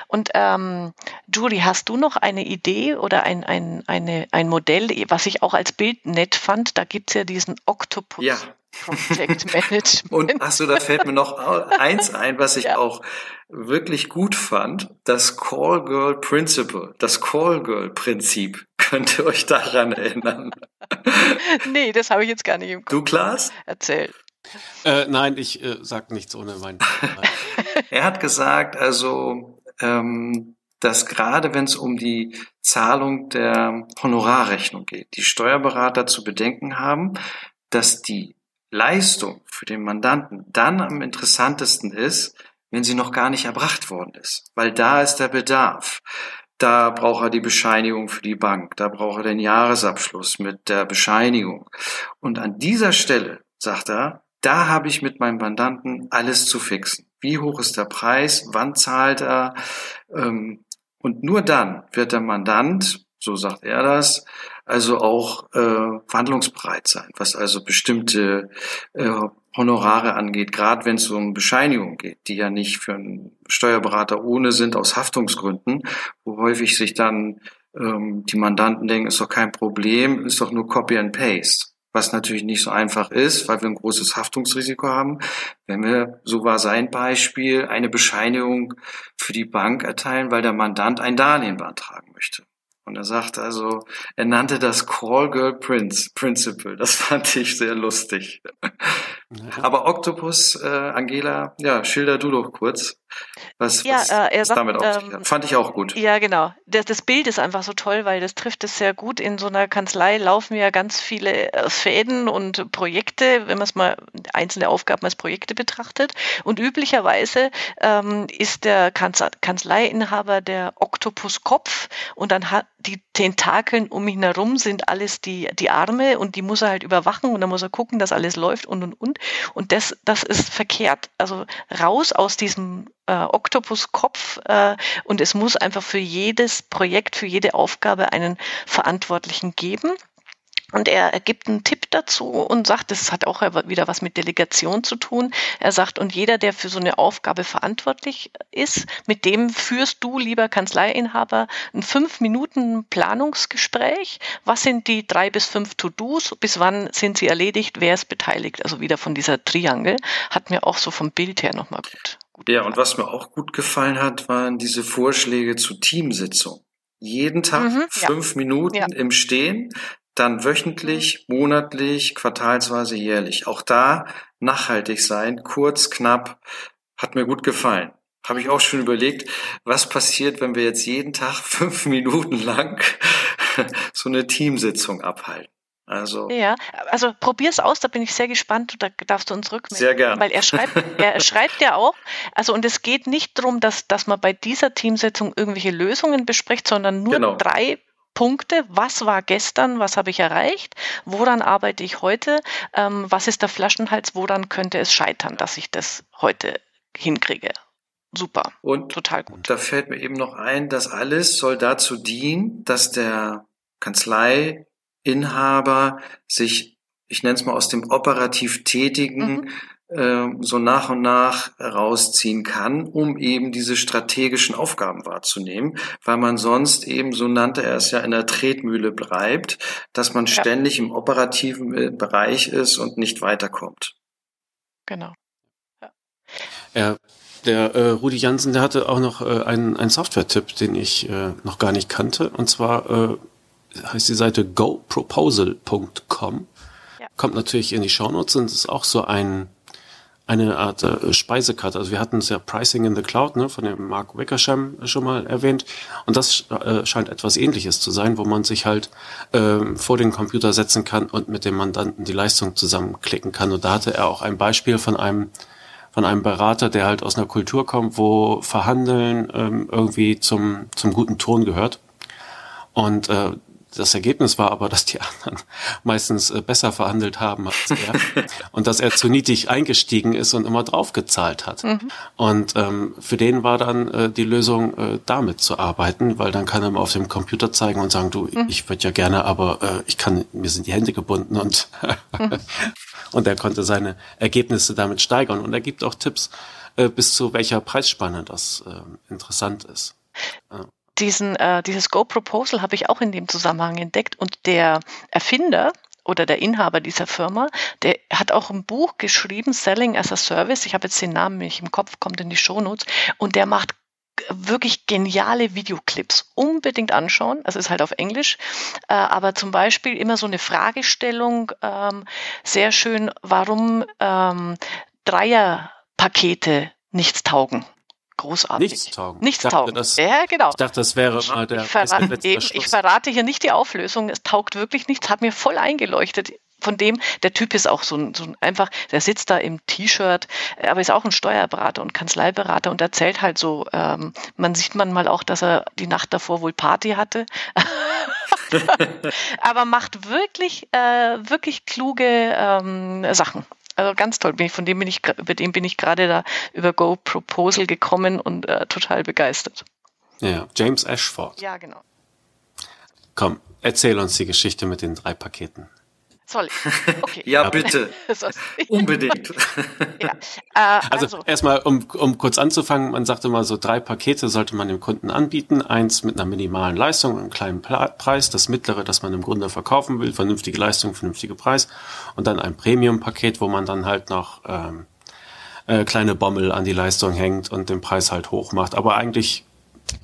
Und ähm, Julie, hast du noch eine Idee oder ein, ein, eine, ein Modell, was ich auch als Bild nett fand? Da gibt es ja diesen Octopus. Ja. Project Management. Und ach so, da fällt mir noch eins ein, was ich ja. auch wirklich gut fand. Das Call Girl Principle, das Call Girl Prinzip. Könnt ihr euch daran erinnern? nee, das habe ich jetzt gar nicht im Kopf. Du, Klaas? Erzähl. Äh, nein, ich äh, sag nichts ohne mein. er hat gesagt, also ähm, dass gerade wenn es um die Zahlung der Honorarrechnung geht, die Steuerberater zu bedenken haben, dass die Leistung für den Mandanten dann am interessantesten ist, wenn sie noch gar nicht erbracht worden ist, weil da ist der Bedarf. Da braucht er die Bescheinigung für die Bank, da braucht er den Jahresabschluss mit der Bescheinigung. Und an dieser Stelle, sagt er, da habe ich mit meinem Mandanten alles zu fixen. Wie hoch ist der Preis? Wann zahlt er? Ähm, und nur dann wird der Mandant, so sagt er das, also auch äh, verhandlungsbereit sein, was also bestimmte äh, Honorare angeht, gerade wenn es um Bescheinigung geht, die ja nicht für einen Steuerberater ohne sind aus Haftungsgründen, wo häufig sich dann ähm, die Mandanten denken, ist doch kein Problem, ist doch nur Copy and Paste was natürlich nicht so einfach ist, weil wir ein großes Haftungsrisiko haben. Wenn wir, so war sein Beispiel, eine Bescheinigung für die Bank erteilen, weil der Mandant ein Darlehen beantragen möchte. Und er sagt also, er nannte das Call Girl Prince Principle. Das fand ich sehr lustig. Ja. Aber Octopus, äh, Angela, ja, schilder du doch kurz. was, ja, was, äh, er sagt, damit auf ähm, Fand ich auch gut. Ja, genau. Das, das, Bild ist einfach so toll, weil das trifft es sehr gut. In so einer Kanzlei laufen ja ganz viele äh, Fäden und Projekte, wenn man es mal einzelne Aufgaben als Projekte betrachtet. Und üblicherweise ähm, ist der Kanzleiinhaber der Oktopuskopf und dann hat die Tentakeln um ihn herum sind alles die, die Arme und die muss er halt überwachen und dann muss er gucken, dass alles läuft und und und. Und das, das ist verkehrt. Also raus aus diesem äh, Oktopuskopf äh, und es muss einfach für jedes Projekt, für jede Aufgabe einen Verantwortlichen geben. Und er, er gibt einen Tipp dazu und sagt, das hat auch wieder was mit Delegation zu tun. Er sagt, und jeder, der für so eine Aufgabe verantwortlich ist, mit dem führst du, lieber Kanzleiinhaber, ein fünf Minuten Planungsgespräch. Was sind die drei bis fünf To-Dos? Bis wann sind sie erledigt? Wer ist beteiligt? Also wieder von dieser Triangel. Hat mir auch so vom Bild her nochmal gut. gut ja, und was mir auch gut gefallen hat, waren diese Vorschläge zu Teamsitzung jeden Tag mhm, fünf ja. Minuten ja. im Stehen, dann wöchentlich, monatlich, quartalsweise, jährlich. Auch da nachhaltig sein, kurz, knapp, hat mir gut gefallen. Habe ich auch schon überlegt, was passiert, wenn wir jetzt jeden Tag fünf Minuten lang so eine Teamsitzung abhalten. Also ja, also probier's aus, da bin ich sehr gespannt, da darfst du uns rückmelden. Sehr gerne. Weil er schreibt, er schreibt ja auch, also und es geht nicht darum, dass, dass man bei dieser Teamsitzung irgendwelche Lösungen bespricht, sondern nur genau. drei Punkte, was war gestern, was habe ich erreicht, woran arbeite ich heute, ähm, was ist der Flaschenhals, woran könnte es scheitern, dass ich das heute hinkriege. Super. Und total gut. Da fällt mir eben noch ein, das alles soll dazu dienen, dass der Kanzleiinhaber sich, ich nenne es mal aus dem operativ Tätigen, mhm so nach und nach rausziehen kann, um eben diese strategischen Aufgaben wahrzunehmen, weil man sonst eben, so nannte er es ja, in der Tretmühle bleibt, dass man ja. ständig im operativen äh, Bereich ist und nicht weiterkommt. Genau. Ja. ja der äh, Rudi Jansen, der hatte auch noch äh, einen, einen Software-Tipp, den ich äh, noch gar nicht kannte. Und zwar äh, heißt die Seite goproposal.com. Ja. Kommt natürlich in die Shownotes und ist auch so ein eine Art äh, Speisekarte. Also wir hatten es ja Pricing in the Cloud, ne, von dem Mark Wickersham schon mal erwähnt. Und das äh, scheint etwas ähnliches zu sein, wo man sich halt äh, vor den Computer setzen kann und mit dem Mandanten die Leistung zusammenklicken kann. Und da hatte er auch ein Beispiel von einem von einem Berater, der halt aus einer Kultur kommt, wo Verhandeln ähm, irgendwie zum, zum guten Ton gehört. Und äh, das Ergebnis war aber, dass die anderen meistens äh, besser verhandelt haben als er und dass er zu niedrig eingestiegen ist und immer draufgezahlt hat. Mhm. Und ähm, für den war dann äh, die Lösung, äh, damit zu arbeiten, weil dann kann er mal auf dem Computer zeigen und sagen, du, mhm. ich würde ja gerne, aber äh, ich kann, mir sind die Hände gebunden und mhm. und er konnte seine Ergebnisse damit steigern. Und er gibt auch Tipps, äh, bis zu welcher Preisspanne das äh, interessant ist. Ja diesen, äh, dieses Go-Proposal habe ich auch in dem Zusammenhang entdeckt und der Erfinder oder der Inhaber dieser Firma, der hat auch ein Buch geschrieben, Selling as a Service. Ich habe jetzt den Namen nicht im Kopf, kommt in die Shownotes. Und der macht wirklich geniale Videoclips. Unbedingt anschauen. Es ist halt auf Englisch. Äh, aber zum Beispiel immer so eine Fragestellung. Ähm, sehr schön, warum ähm, Dreierpakete nichts taugen. Großartig. Nichts taugen. Nichts taugen. Das, ja, genau. Ich dachte, das wäre mal der ich verrate, eben, ich verrate hier nicht die Auflösung. Es taugt wirklich nichts. Hat mir voll eingeleuchtet. Von dem, der Typ ist auch so ein, so ein einfach, der sitzt da im T-Shirt, aber ist auch ein Steuerberater und Kanzleiberater und erzählt halt so, ähm, man sieht man mal auch, dass er die Nacht davor wohl Party hatte. aber macht wirklich, äh, wirklich kluge ähm, Sachen. Also ganz toll. Von dem bin ich, über den bin ich gerade da über Go Proposal gekommen und äh, total begeistert. Ja, James Ashford. Ja, genau. Komm, erzähl uns die Geschichte mit den drei Paketen. Soll ich? Okay. ja, bitte. Unbedingt. ja. Äh, also, also erstmal, um, um kurz anzufangen, man sagte mal so, drei Pakete sollte man dem Kunden anbieten. Eins mit einer minimalen Leistung, einem kleinen Preis, das mittlere, das man im Grunde verkaufen will, vernünftige Leistung, vernünftiger Preis. Und dann ein Premium-Paket, wo man dann halt noch ähm, äh, kleine Bommel an die Leistung hängt und den Preis halt hoch macht. Aber eigentlich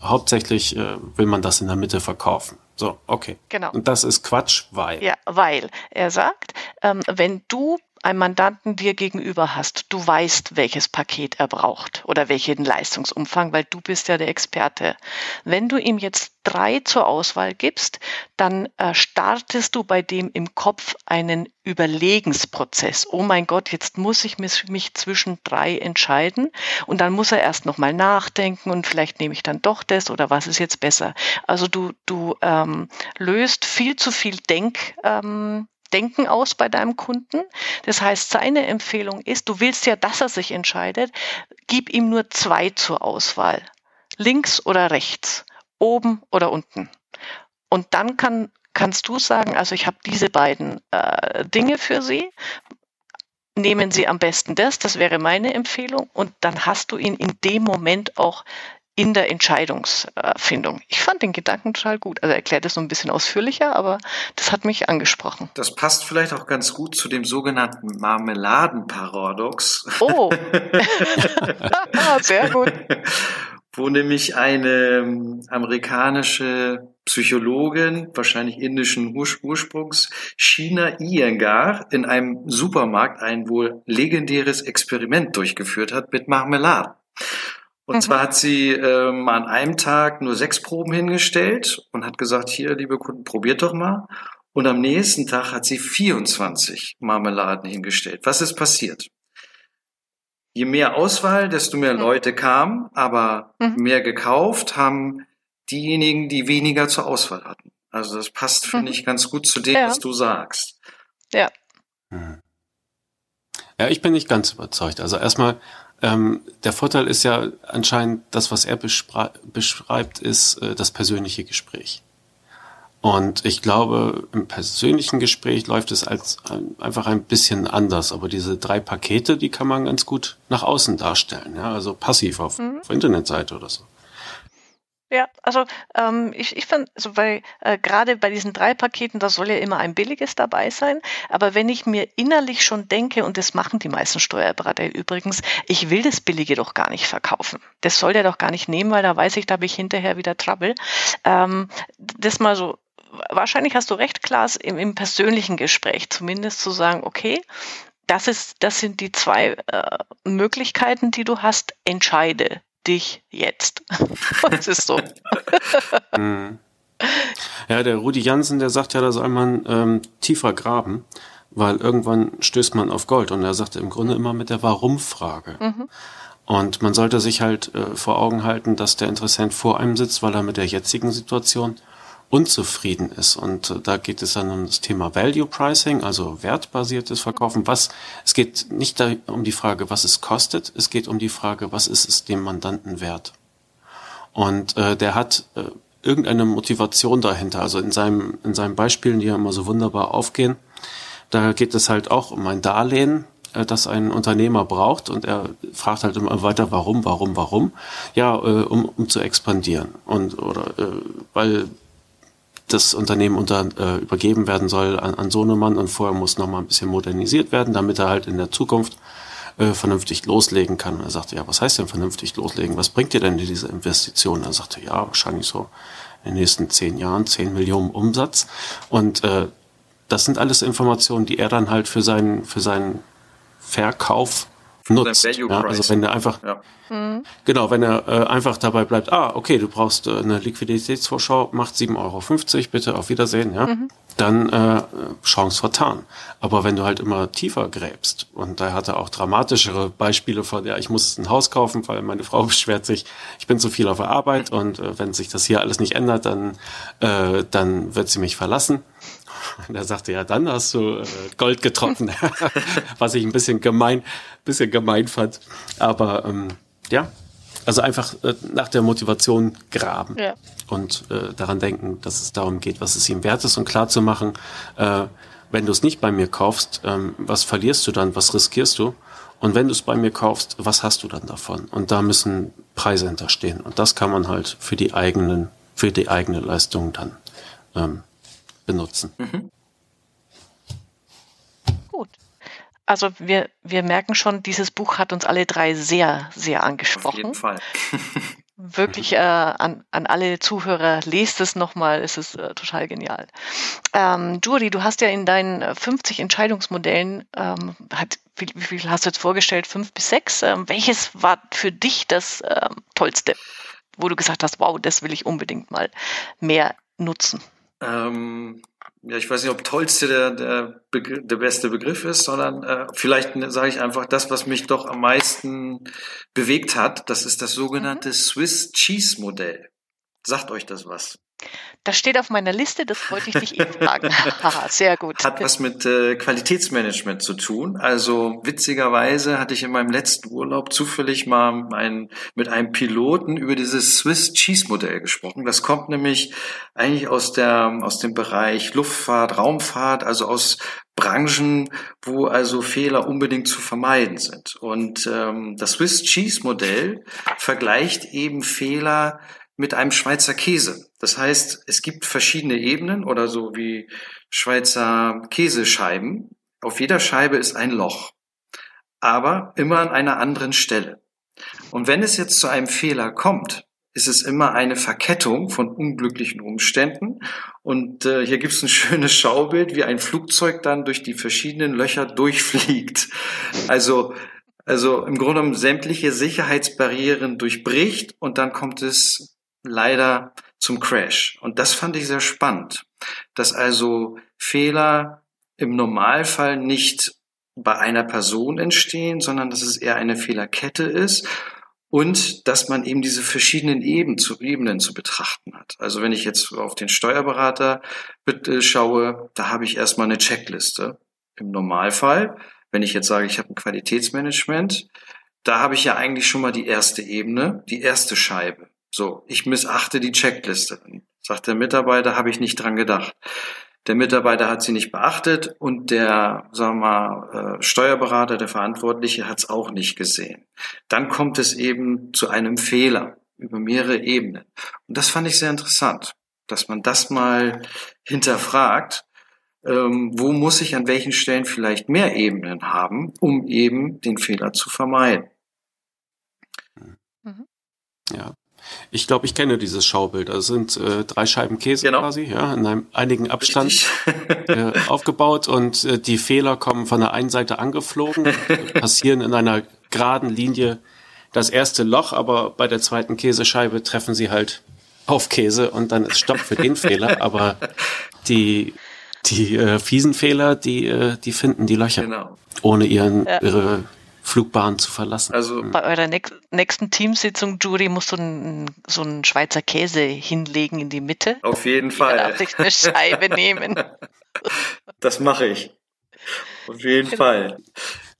hauptsächlich äh, will man das in der Mitte verkaufen. So, okay. Genau. Und das ist Quatsch, weil. Ja, weil er sagt, ähm, wenn du einen Mandanten dir gegenüber hast, du weißt, welches Paket er braucht oder welchen Leistungsumfang, weil du bist ja der Experte. Wenn du ihm jetzt drei zur Auswahl gibst, dann äh, startest du bei dem im Kopf einen Überlegensprozess. Oh mein Gott, jetzt muss ich mich, mich zwischen drei entscheiden und dann muss er erst noch mal nachdenken und vielleicht nehme ich dann doch das oder was ist jetzt besser. Also du du ähm, löst viel zu viel Denk ähm, Denken aus bei deinem Kunden. Das heißt, seine Empfehlung ist, du willst ja, dass er sich entscheidet, gib ihm nur zwei zur Auswahl. Links oder rechts, oben oder unten. Und dann kann, kannst du sagen, also ich habe diese beiden äh, Dinge für Sie. Nehmen Sie am besten das, das wäre meine Empfehlung. Und dann hast du ihn in dem Moment auch in der Entscheidungsfindung. Ich fand den Gedanken total gut. Also er erklärt es so ein bisschen ausführlicher, aber das hat mich angesprochen. Das passt vielleicht auch ganz gut zu dem sogenannten Marmeladenparadox. Oh, sehr gut. Wo nämlich eine ähm, amerikanische Psychologin, wahrscheinlich indischen Ursprungs, China Iyengar, in einem Supermarkt ein wohl legendäres Experiment durchgeführt hat mit Marmeladen. Und mhm. zwar hat sie ähm, an einem Tag nur sechs Proben hingestellt und hat gesagt, hier, liebe Kunden, probiert doch mal. Und am nächsten Tag hat sie 24 Marmeladen hingestellt. Was ist passiert? Je mehr Auswahl, desto mehr mhm. Leute kamen, aber mhm. mehr gekauft haben diejenigen, die weniger zur Auswahl hatten. Also das passt, finde mhm. ich, ganz gut zu dem, ja. was du sagst. Ja. Ja, ich bin nicht ganz überzeugt. Also erstmal ähm, der Vorteil ist ja anscheinend, das, was er beschreibt, ist äh, das persönliche Gespräch. Und ich glaube, im persönlichen Gespräch läuft es als ein, einfach ein bisschen anders. Aber diese drei Pakete, die kann man ganz gut nach außen darstellen. Ja, also passiv auf, mhm. auf Internetseite oder so. Ja, also ähm, ich, ich finde, also weil äh, gerade bei diesen drei Paketen, da soll ja immer ein billiges dabei sein. Aber wenn ich mir innerlich schon denke, und das machen die meisten Steuerberater übrigens, ich will das Billige doch gar nicht verkaufen. Das soll der doch gar nicht nehmen, weil da weiß ich, da habe ich hinterher wieder Trouble. Ähm, das mal so wahrscheinlich hast du recht, Klaas, im, im, persönlichen Gespräch zumindest zu sagen, okay, das ist, das sind die zwei äh, Möglichkeiten, die du hast. Entscheide dich jetzt. das ist so. Ja, der Rudi Jansen, der sagt ja, da soll man ähm, tiefer graben, weil irgendwann stößt man auf Gold. Und er sagte im Grunde immer mit der Warum-Frage. Mhm. Und man sollte sich halt äh, vor Augen halten, dass der Interessent vor einem sitzt, weil er mit der jetzigen Situation unzufrieden ist. Und äh, da geht es dann um das Thema Value Pricing, also wertbasiertes Verkaufen. Was, es geht nicht um die Frage, was es kostet, es geht um die Frage, was ist es dem Mandanten wert. Und äh, der hat äh, irgendeine Motivation dahinter. Also in seinem, in seinen Beispielen, die ja immer so wunderbar aufgehen, da geht es halt auch um ein Darlehen, äh, das ein Unternehmer braucht und er fragt halt immer weiter, warum, warum, warum? Ja, äh, um, um zu expandieren und oder äh, weil das Unternehmen unter, äh, übergeben werden soll an, an Sohnemann und vorher muss noch mal ein bisschen modernisiert werden, damit er halt in der Zukunft äh, vernünftig loslegen kann. Und er sagte, ja, was heißt denn vernünftig loslegen? Was bringt dir denn diese Investition? Er sagte, ja, wahrscheinlich so in den nächsten zehn Jahren zehn Millionen Umsatz. Und äh, das sind alles Informationen, die er dann halt für seinen, für seinen Verkauf nutzt. Ja, also wenn er einfach, ja. mhm. genau, wenn er äh, einfach dabei bleibt, ah, okay, du brauchst äh, eine Liquiditätsvorschau, macht 7,50 Euro, bitte auf Wiedersehen, ja, mhm. dann äh, Chance vertan. Aber wenn du halt immer tiefer gräbst, und da hat er auch dramatischere Beispiele von, ja, ich muss ein Haus kaufen, weil meine Frau beschwert sich, ich bin zu viel auf der Arbeit und äh, wenn sich das hier alles nicht ändert, dann, äh, dann wird sie mich verlassen. Und er sagte, ja, dann hast du äh, Gold getroffen, was ich ein bisschen gemein, bisschen gemein fand. Aber ähm, ja, also einfach äh, nach der Motivation graben ja. und äh, daran denken, dass es darum geht, was es ihm wert ist und klar zu machen, äh, wenn du es nicht bei mir kaufst, ähm, was verlierst du dann, was riskierst du? Und wenn du es bei mir kaufst, was hast du dann davon? Und da müssen Preise hinterstehen. Und das kann man halt für die eigenen, für die eigene Leistung dann ähm, benutzen. Mhm. Gut. Also wir, wir merken schon, dieses Buch hat uns alle drei sehr, sehr angesprochen. Auf jeden Fall. Wirklich äh, an, an alle Zuhörer, lest es nochmal, es ist äh, total genial. Ähm, Juri, du hast ja in deinen 50 Entscheidungsmodellen, ähm, hat, wie, wie, viel hast du jetzt vorgestellt? Fünf bis sechs? Ähm, welches war für dich das ähm, Tollste, wo du gesagt hast, wow, das will ich unbedingt mal mehr nutzen? Ähm, ja, ich weiß nicht, ob tollste der, der, der beste Begriff ist, sondern äh, vielleicht sage ich einfach das, was mich doch am meisten bewegt hat. Das ist das sogenannte mhm. Swiss Cheese Modell. Sagt euch das was? Das steht auf meiner Liste, das wollte ich dich eben fragen. Sehr gut. Hat was mit äh, Qualitätsmanagement zu tun. Also witzigerweise hatte ich in meinem letzten Urlaub zufällig mal ein, mit einem Piloten über dieses Swiss Cheese Modell gesprochen. Das kommt nämlich eigentlich aus der aus dem Bereich Luftfahrt, Raumfahrt, also aus Branchen, wo also Fehler unbedingt zu vermeiden sind. Und ähm, das Swiss Cheese Modell vergleicht eben Fehler mit einem Schweizer Käse. Das heißt, es gibt verschiedene Ebenen oder so wie Schweizer Käsescheiben. Auf jeder Scheibe ist ein Loch, aber immer an einer anderen Stelle. Und wenn es jetzt zu einem Fehler kommt, ist es immer eine Verkettung von unglücklichen Umständen. Und äh, hier gibt es ein schönes Schaubild, wie ein Flugzeug dann durch die verschiedenen Löcher durchfliegt. Also also im Grunde genommen sämtliche Sicherheitsbarrieren durchbricht und dann kommt es leider zum Crash. Und das fand ich sehr spannend, dass also Fehler im Normalfall nicht bei einer Person entstehen, sondern dass es eher eine Fehlerkette ist und dass man eben diese verschiedenen Eben zu, Ebenen zu betrachten hat. Also wenn ich jetzt auf den Steuerberater schaue, da habe ich erstmal eine Checkliste. Im Normalfall, wenn ich jetzt sage, ich habe ein Qualitätsmanagement, da habe ich ja eigentlich schon mal die erste Ebene, die erste Scheibe. So, ich missachte die Checkliste. Sagt der Mitarbeiter, habe ich nicht dran gedacht. Der Mitarbeiter hat sie nicht beachtet und der, sagen wir mal, äh, Steuerberater, der Verantwortliche, hat es auch nicht gesehen. Dann kommt es eben zu einem Fehler über mehrere Ebenen. Und das fand ich sehr interessant, dass man das mal hinterfragt. Ähm, wo muss ich an welchen Stellen vielleicht mehr Ebenen haben, um eben den Fehler zu vermeiden? Mhm. Ja, ich glaube, ich kenne dieses Schaubild. Das sind äh, drei Scheiben Käse genau. quasi, ja, in einem einigen Abstand äh, aufgebaut und äh, die Fehler kommen von der einen Seite angeflogen, passieren in einer geraden Linie das erste Loch, aber bei der zweiten Käsescheibe treffen sie halt auf Käse und dann ist Stopp für den Fehler, aber die die äh, fiesen Fehler, die äh, die finden die Löcher, genau. ohne ihren ja. ihre Flugbahn zu verlassen. Also bei eurer nächsten Teamsitzung, Jury, musst du einen, so einen Schweizer Käse hinlegen in die Mitte. Auf jeden Fall. Dann darf ich eine Scheibe nehmen. Das mache ich. Auf jeden genau. Fall.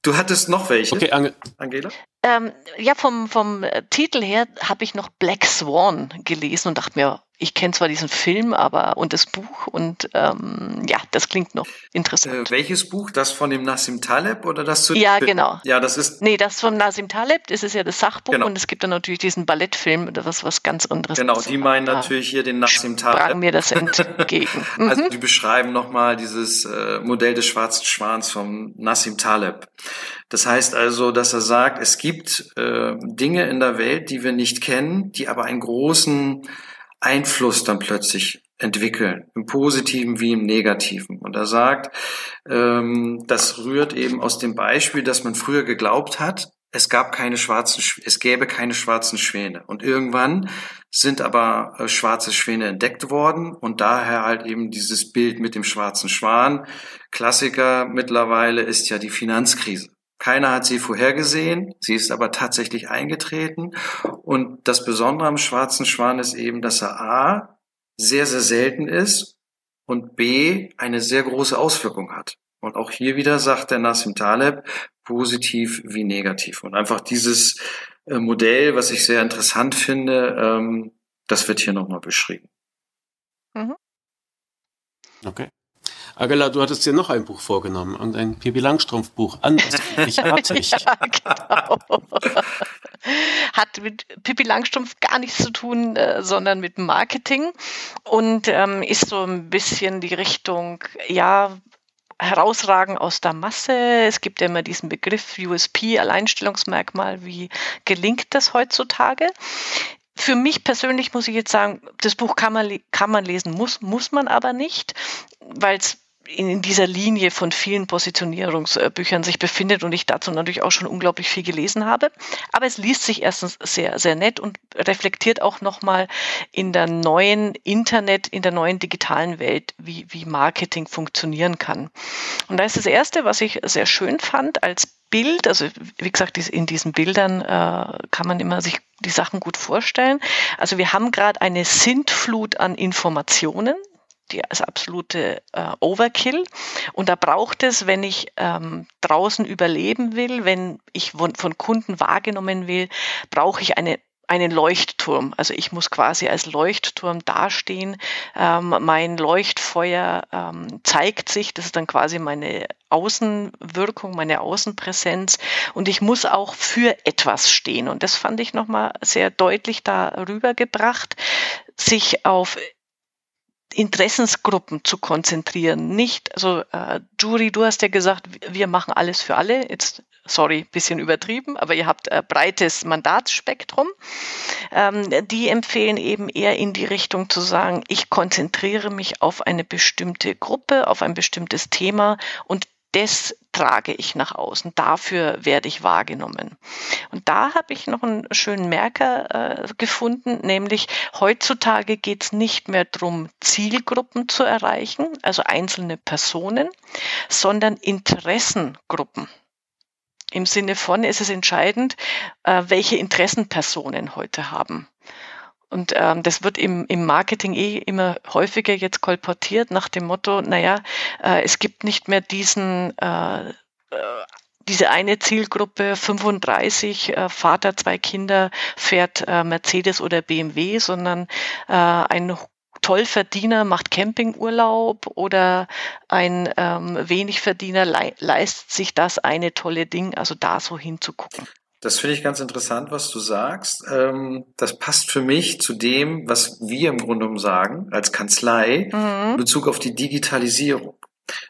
Du hattest noch welche. Okay, Ange Angela? Ähm, ja, vom, vom Titel her habe ich noch Black Swan gelesen und dachte mir, ich kenne zwar diesen Film, aber und das Buch und ähm, ja, das klingt noch interessant. Äh, welches Buch? Das von dem Nassim Taleb oder das zu Ja, genau. Ja, das ist. Nee, das von Nassim Taleb, das ist ja das Sachbuch genau. und es gibt dann natürlich diesen Ballettfilm, was was ganz anderes. Genau, die meinen natürlich hier den Nassim Taleb. Sprang mir das entgegen. also die beschreiben nochmal dieses äh, Modell des schwarzen Schwans von Nassim Taleb. Das heißt also, dass er sagt, es gibt äh, Dinge in der Welt, die wir nicht kennen, die aber einen großen Einfluss dann plötzlich entwickeln, im Positiven wie im Negativen. Und er sagt, ähm, das rührt eben aus dem Beispiel, dass man früher geglaubt hat, es gab keine schwarzen, es gäbe keine schwarzen Schwäne. Und irgendwann sind aber äh, schwarze Schwäne entdeckt worden und daher halt eben dieses Bild mit dem schwarzen Schwan. Klassiker mittlerweile ist ja die Finanzkrise. Keiner hat sie vorhergesehen, sie ist aber tatsächlich eingetreten. Und das Besondere am schwarzen Schwan ist eben, dass er A sehr, sehr selten ist und B eine sehr große Auswirkung hat. Und auch hier wieder sagt der Nassim Taleb, positiv wie negativ. Und einfach dieses äh, Modell, was ich sehr interessant finde, ähm, das wird hier nochmal beschrieben. Mhm. Okay. Agela, du hattest dir noch ein Buch vorgenommen und ein Pippi Langstrumpf Buch. Andersartig. ja, genau. Hat mit Pippi Langstrumpf gar nichts zu tun, äh, sondern mit Marketing und ähm, ist so ein bisschen die Richtung, ja, herausragen aus der Masse. Es gibt ja immer diesen Begriff USP, Alleinstellungsmerkmal. Wie gelingt das heutzutage? für mich persönlich muss ich jetzt sagen, das Buch kann man, kann man lesen, muss, muss man aber nicht, weil es in dieser Linie von vielen Positionierungsbüchern sich befindet und ich dazu natürlich auch schon unglaublich viel gelesen habe. Aber es liest sich erstens sehr, sehr nett und reflektiert auch nochmal in der neuen Internet, in der neuen digitalen Welt, wie, wie Marketing funktionieren kann. Und da ist das Erste, was ich sehr schön fand als Bild, also wie gesagt, in diesen Bildern äh, kann man immer sich die Sachen gut vorstellen. Also wir haben gerade eine Sintflut an Informationen, die als absolute äh, Overkill. Und da braucht es, wenn ich ähm, draußen überleben will, wenn ich von, von Kunden wahrgenommen will, brauche ich eine einen Leuchtturm. Also ich muss quasi als Leuchtturm dastehen. Ähm, mein Leuchtfeuer ähm, zeigt sich, das ist dann quasi meine Außenwirkung, meine Außenpräsenz. Und ich muss auch für etwas stehen. Und das fand ich nochmal sehr deutlich darüber gebracht, sich auf Interessensgruppen zu konzentrieren. Nicht, also äh, Jury, du hast ja gesagt, wir machen alles für alle. Jetzt, sorry, bisschen übertrieben, aber ihr habt äh, breites Mandatsspektrum. Ähm, die empfehlen eben eher in die Richtung zu sagen, ich konzentriere mich auf eine bestimmte Gruppe, auf ein bestimmtes Thema und das trage ich nach außen. Dafür werde ich wahrgenommen. Und da habe ich noch einen schönen Merker äh, gefunden, nämlich heutzutage geht es nicht mehr darum, Zielgruppen zu erreichen, also einzelne Personen, sondern Interessengruppen. Im Sinne von ist es entscheidend, äh, welche Interessenpersonen heute haben. Und ähm, das wird im, im Marketing eh immer häufiger jetzt kolportiert nach dem Motto, naja, äh, es gibt nicht mehr diesen äh, äh diese eine Zielgruppe 35, äh, Vater, zwei Kinder, fährt äh, Mercedes oder BMW, sondern äh, ein Tollverdiener macht Campingurlaub oder ein ähm, Wenigverdiener le leistet sich das eine tolle Ding, also da so hinzugucken. Das finde ich ganz interessant, was du sagst. Ähm, das passt für mich zu dem, was wir im Grunde genommen sagen als Kanzlei mhm. in Bezug auf die Digitalisierung.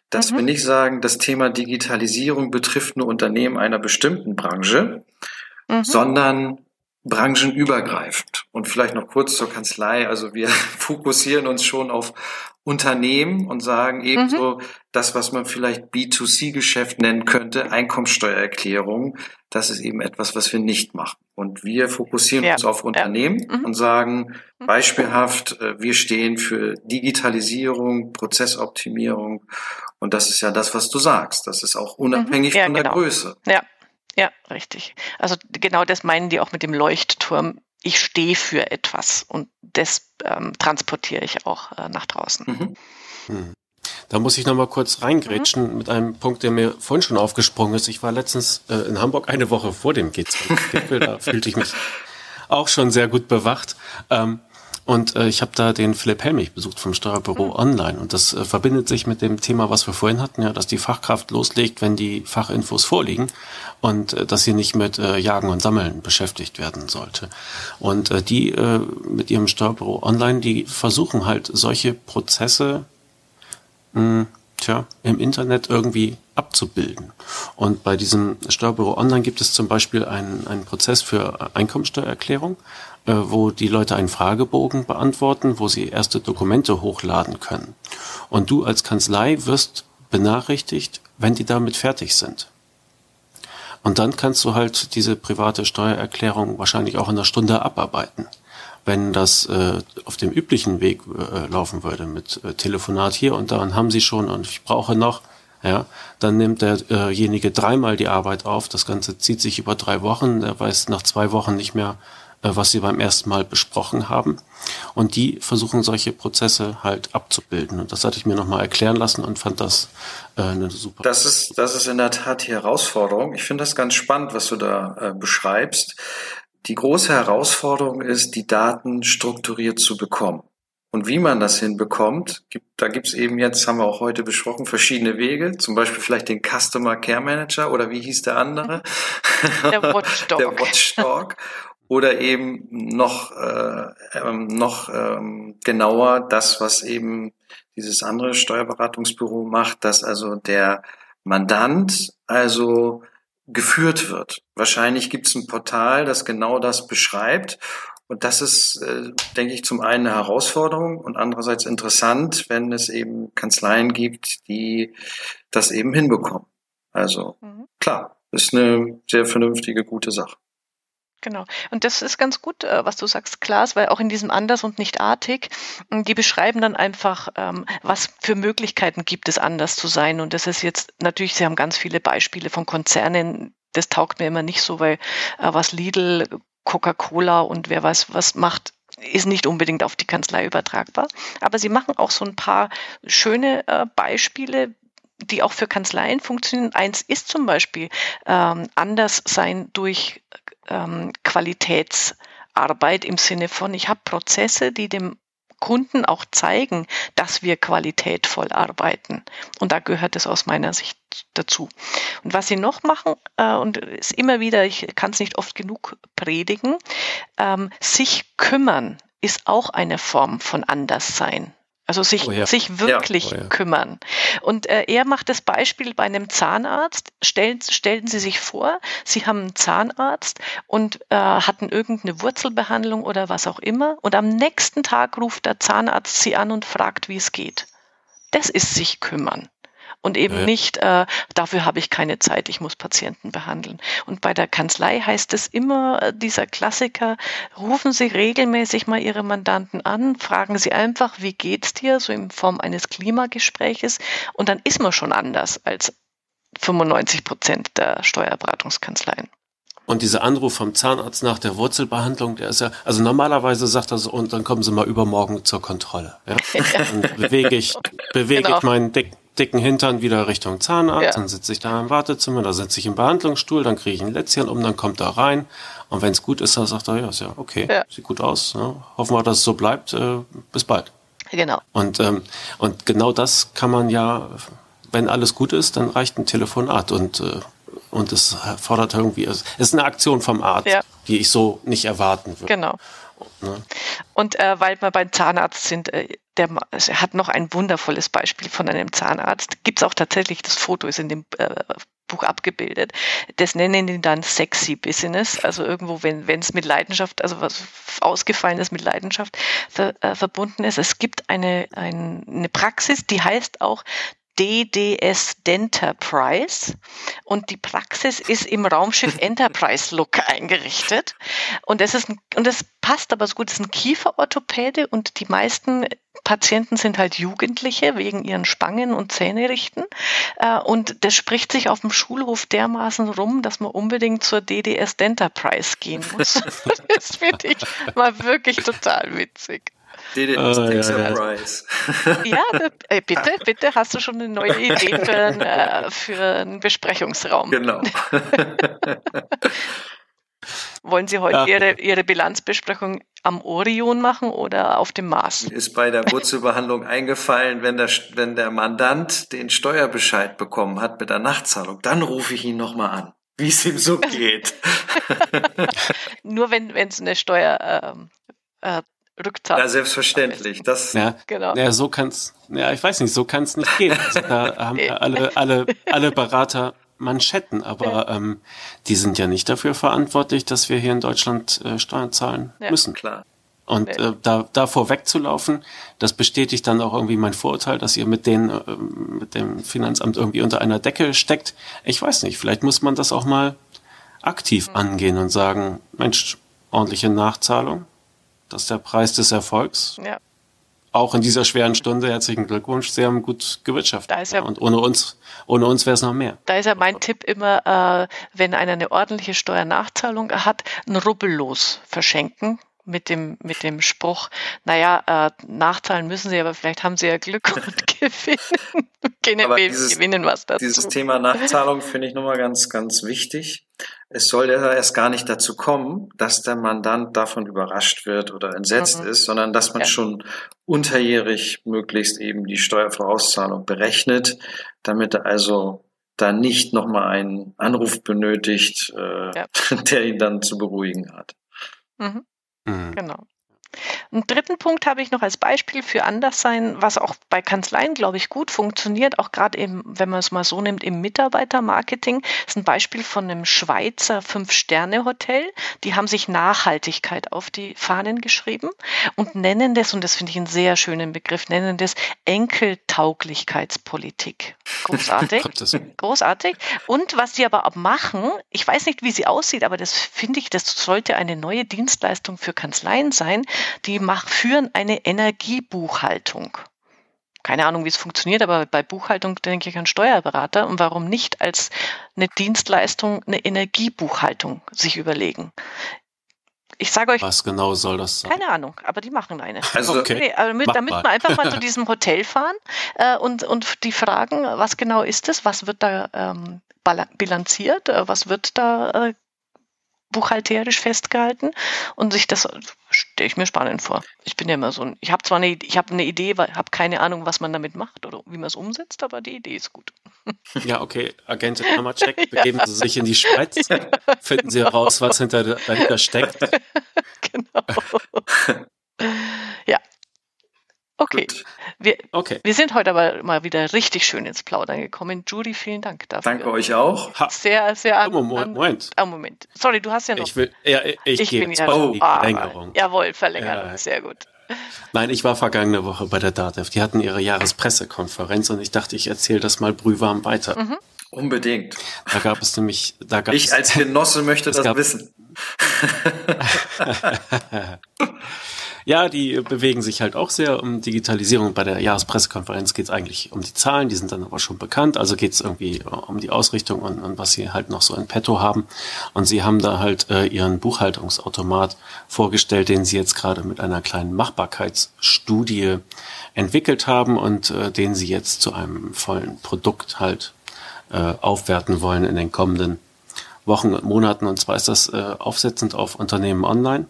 Dass mhm. wir nicht sagen, das Thema Digitalisierung betrifft nur Unternehmen einer bestimmten Branche, mhm. sondern branchenübergreifend. Und vielleicht noch kurz zur Kanzlei. Also wir fokussieren uns schon auf Unternehmen und sagen ebenso mhm. das, was man vielleicht B2C-Geschäft nennen könnte, Einkommensteuererklärung, das ist eben etwas, was wir nicht machen. Und wir fokussieren ja. uns auf Unternehmen ja. mhm. und sagen mhm. beispielhaft, äh, wir stehen für Digitalisierung, Prozessoptimierung. Und das ist ja das, was du sagst. Das ist auch unabhängig mhm. ja, von der genau. Größe. Ja. Ja, richtig. Also genau das meinen die auch mit dem Leuchtturm. Ich stehe für etwas und das ähm, transportiere ich auch äh, nach draußen. Mhm. Hm. Da muss ich noch mal kurz reingrätschen mhm. mit einem Punkt, der mir vorhin schon aufgesprungen ist. Ich war letztens äh, in Hamburg eine Woche vor dem G20-Gipfel. da fühlte ich mich auch schon sehr gut bewacht. Ähm, und äh, ich habe da den Philipp Helmich besucht vom Steuerbüro mhm. Online. Und das äh, verbindet sich mit dem Thema, was wir vorhin hatten, ja, dass die Fachkraft loslegt, wenn die Fachinfos vorliegen und äh, dass sie nicht mit äh, Jagen und Sammeln beschäftigt werden sollte. Und äh, die äh, mit ihrem Steuerbüro Online, die versuchen halt solche Prozesse mh, hm, tja, im Internet irgendwie abzubilden. Und bei diesem Steuerbüro Online gibt es zum Beispiel einen, einen Prozess für Einkommensteuererklärung. Äh, wo die Leute einen Fragebogen beantworten, wo sie erste Dokumente hochladen können. Und du als Kanzlei wirst benachrichtigt, wenn die damit fertig sind. Und dann kannst du halt diese private Steuererklärung wahrscheinlich auch in einer Stunde abarbeiten. Wenn das äh, auf dem üblichen Weg äh, laufen würde, mit äh, Telefonat hier und da und haben sie schon und ich brauche noch, ja, dann nimmt derjenige dreimal die Arbeit auf. Das Ganze zieht sich über drei Wochen. Er weiß nach zwei Wochen nicht mehr, äh, was sie beim ersten Mal besprochen haben. Und die versuchen solche Prozesse halt abzubilden. Und das hatte ich mir nochmal erklären lassen und fand das äh, eine super. Das ist, das ist in der Tat die Herausforderung. Ich finde das ganz spannend, was du da äh, beschreibst. Die große Herausforderung ist, die Daten strukturiert zu bekommen. Und wie man das hinbekommt, gibt, da gibt's eben jetzt, haben wir auch heute besprochen, verschiedene Wege. Zum Beispiel vielleicht den Customer Care Manager oder wie hieß der andere? Der Watchdog. der Watchdog oder eben noch, äh, ähm, noch ähm, genauer das, was eben dieses andere Steuerberatungsbüro macht, dass also der Mandant also geführt wird. Wahrscheinlich gibt es ein Portal, das genau das beschreibt Und das ist, äh, denke ich, zum einen eine Herausforderung und andererseits interessant, wenn es eben Kanzleien gibt, die das eben hinbekommen. Also mhm. klar, ist eine sehr vernünftige, gute Sache. Genau. Und das ist ganz gut, äh, was du sagst, Klaas, weil auch in diesem anders und nicht artig, hm, die beschreiben dann einfach, ähm, was für Möglichkeiten gibt es, anders zu sein. Und das ist jetzt natürlich, sie haben ganz viele Beispiele von Konzernen, das taugt mir immer nicht so, weil äh, was Lidl, Coca-Cola und wer weiß was macht, ist nicht unbedingt auf die Kanzlei übertragbar. Aber sie machen auch so ein paar schöne äh, Beispiele, die auch für Kanzleien funktionieren. Eins ist zum Beispiel ähm, anders sein durch ähm, Qualitätsarbeit im Sinne von, ich habe Prozesse, die dem Kunden auch zeigen, dass wir qualitätvoll arbeiten. Und da gehört es aus meiner Sicht dazu. Und was sie noch machen, äh, und ist immer wieder, ich kann es nicht oft genug predigen, ähm, sich kümmern ist auch eine Form von Anderssein. Also sich, oh ja. sich wirklich ja. Oh ja. kümmern. Und äh, er macht das Beispiel bei einem Zahnarzt. Stellen, stellen Sie sich vor, Sie haben einen Zahnarzt und äh, hatten irgendeine Wurzelbehandlung oder was auch immer. Und am nächsten Tag ruft der Zahnarzt Sie an und fragt, wie es geht. Das ist sich kümmern und eben ja. nicht, äh, dafür habe ich keine Zeit, ich muss Patienten behandeln. Und bei der Kanzlei heißt es immer, äh, dieser Klassiker, rufen Sie regelmäßig mal Ihre Mandanten an, fragen Sie einfach, wie geht's dir, so in Form eines Klimagespräches und dann ist man schon anders als 95 Prozent der Steuerberatungskanzleien. Und dieser Anruf vom Zahnarzt nach der Wurzelbehandlung, der ist ja, also normalerweise sagt er so, und dann kommen Sie mal übermorgen zur Kontrolle. Ja? Dann bewege ich, bewege genau. ich meinen dicken dicken Hintern wieder Richtung Zahnarzt, ja. dann sitze ich da im Wartezimmer, da sitze ich im Behandlungsstuhl, dann kriege ich ein Lätzchen um, dann kommt er rein und wenn es gut ist, dann sagt er, ja, ist ja okay, ja. sieht gut aus, ne? hoffen wir, dass es so bleibt, äh, bis bald. Genau. Und, ähm, und genau das kann man ja, wenn alles gut ist, dann reicht ein Telefonat und äh, und es fordert irgendwie, es ist eine Aktion vom Arzt, ja. die ich so nicht erwarten würde. Genau. Ne? Und äh, weil wir beim Zahnarzt sind, äh, der er hat noch ein wundervolles Beispiel von einem Zahnarzt. Gibt es auch tatsächlich, das Foto ist in dem äh, Buch abgebildet. Das nennen die dann Sexy Business. Also irgendwo, wenn es mit Leidenschaft, also was Ausgefallenes mit Leidenschaft ver, äh, verbunden ist. Es gibt eine, ein, eine Praxis, die heißt auch DDS Denterprise und die Praxis ist im Raumschiff Enterprise Look eingerichtet und es ist ein, und es passt aber so gut, es ist ein Kieferorthopäde und die meisten Patienten sind halt Jugendliche wegen ihren Spangen und Zähnerichten. Äh, und das spricht sich auf dem Schulhof dermaßen rum, dass man unbedingt zur DDS Denterprise gehen muss. das finde ich mal wirklich total witzig. Did it oh, take ja, surprise. Ja, äh, bitte, bitte, hast du schon eine neue Idee für, ein, äh, für einen Besprechungsraum? Genau. Wollen Sie heute ja. Ihre, Ihre Bilanzbesprechung am Orion machen oder auf dem Mars? Mir ist bei der Wurzelbehandlung eingefallen, wenn der, wenn der Mandant den Steuerbescheid bekommen hat mit der Nachzahlung, dann rufe ich ihn nochmal an, wie es ihm so geht. Nur wenn es eine Steuer äh, äh, Rückzahlung. Ja, selbstverständlich. Das ja, genau. Ja, so kann's. Ja, ich weiß nicht, so kann's nicht gehen. Also da haben alle, alle, alle Berater Manschetten, aber ja. ähm, die sind ja nicht dafür verantwortlich, dass wir hier in Deutschland äh, Steuern zahlen ja, müssen. Klar. Und äh, da, davor wegzulaufen, das bestätigt dann auch irgendwie mein Vorurteil, dass ihr mit, den, äh, mit dem Finanzamt irgendwie unter einer Decke steckt. Ich weiß nicht, vielleicht muss man das auch mal aktiv mhm. angehen und sagen, Mensch, ordentliche Nachzahlung, das ist der Preis des Erfolgs. Ja. Auch in dieser schweren Stunde herzlichen Glückwunsch. Sie haben gut gewirtschaftet. Ja, und ohne uns, ohne uns wäre es noch mehr. Da ist ja mein Tipp immer, äh, wenn einer eine ordentliche Steuernachzahlung hat, ein Rubbellos verschenken mit dem, mit dem Spruch, naja, äh, nachzahlen müssen sie, aber vielleicht haben sie ja Glück und gewinnen, gewinnen, dieses, gewinnen was dazu. Dieses Thema Nachzahlung finde ich nochmal ganz, ganz wichtig. Es soll ja erst gar nicht dazu kommen, dass der Mandant davon überrascht wird oder entsetzt mhm. ist, sondern dass man ja. schon unterjährig möglichst eben die Steuervorauszahlung berechnet, damit er also da nicht nochmal einen Anruf benötigt, äh, ja. der ihn dann zu beruhigen hat. Mhm. Mhm. Genau. Einen dritten Punkt habe ich noch als Beispiel für Anderssein, was auch bei Kanzleien, glaube ich, gut funktioniert, auch gerade eben, wenn man es mal so nimmt, im Mitarbeitermarketing. Das ist ein Beispiel von einem Schweizer Fünf-Sterne-Hotel. Die haben sich Nachhaltigkeit auf die Fahnen geschrieben und nennen das, und das finde ich einen sehr schönen Begriff, nennen das Enkeltauglichkeitspolitik. Großartig. Großartig. Und was sie aber auch machen, ich weiß nicht, wie sie aussieht, aber das finde ich, das sollte eine neue Dienstleistung für Kanzleien sein die mach, führen eine Energiebuchhaltung. Keine Ahnung, wie es funktioniert, aber bei Buchhaltung denke ich an Steuerberater und warum nicht als eine Dienstleistung eine Energiebuchhaltung sich überlegen. Ich sage euch. Was genau soll das sein? Keine Ahnung, aber die machen eine. Also, okay. Nee, damit, damit wir einfach mal zu diesem Hotel fahren äh, und, und die fragen, was genau ist es, was wird da ähm, bilanziert, äh, was wird da äh, buchhalterisch festgehalten und sich das stelle ich mir spannend vor. Ich bin ja immer so ein, ich habe zwar eine, ich habe eine Idee, habe keine Ahnung, was man damit macht oder wie man es umsetzt, aber die Idee ist gut. Ja, okay, Agentin Hammercheck, begeben ja. Sie sich in die Schweiz, finden Sie heraus, was hinter, dahinter steckt. Genau. ja, Okay. Wir, okay. wir sind heute aber mal wieder richtig schön ins Plaudern gekommen. Judy, vielen Dank dafür. Danke euch auch. Ha. Sehr, sehr an, Moment. Moment. An, Moment. Sorry, du hast ja noch. Ich will, ja, ich, ich gehe jetzt ja, oh, die Verlängerung. jawohl, Verlängerung. Ja. Sehr gut. Nein, ich war vergangene Woche bei der DATEV. Die hatten ihre Jahrespressekonferenz und ich dachte, ich erzähle das mal brühwarm weiter. Mhm. Unbedingt. Da gab es nämlich, da gab Ich als Genosse möchte das wissen. Ja, die bewegen sich halt auch sehr um Digitalisierung. Bei der Jahrespressekonferenz geht es eigentlich um die Zahlen, die sind dann aber schon bekannt. Also geht es irgendwie um die Ausrichtung und, und, was sie halt noch so in petto haben. Und sie haben da halt äh, ihren Buchhaltungsautomat vorgestellt, den sie jetzt gerade mit einer kleinen Machbarkeitsstudie entwickelt haben und äh, den sie jetzt zu einem vollen Produkt halt äh, aufwerten wollen in den kommenden Wochen und Monaten. Und zwar ist das äh, aufsetzend auf Unternehmen online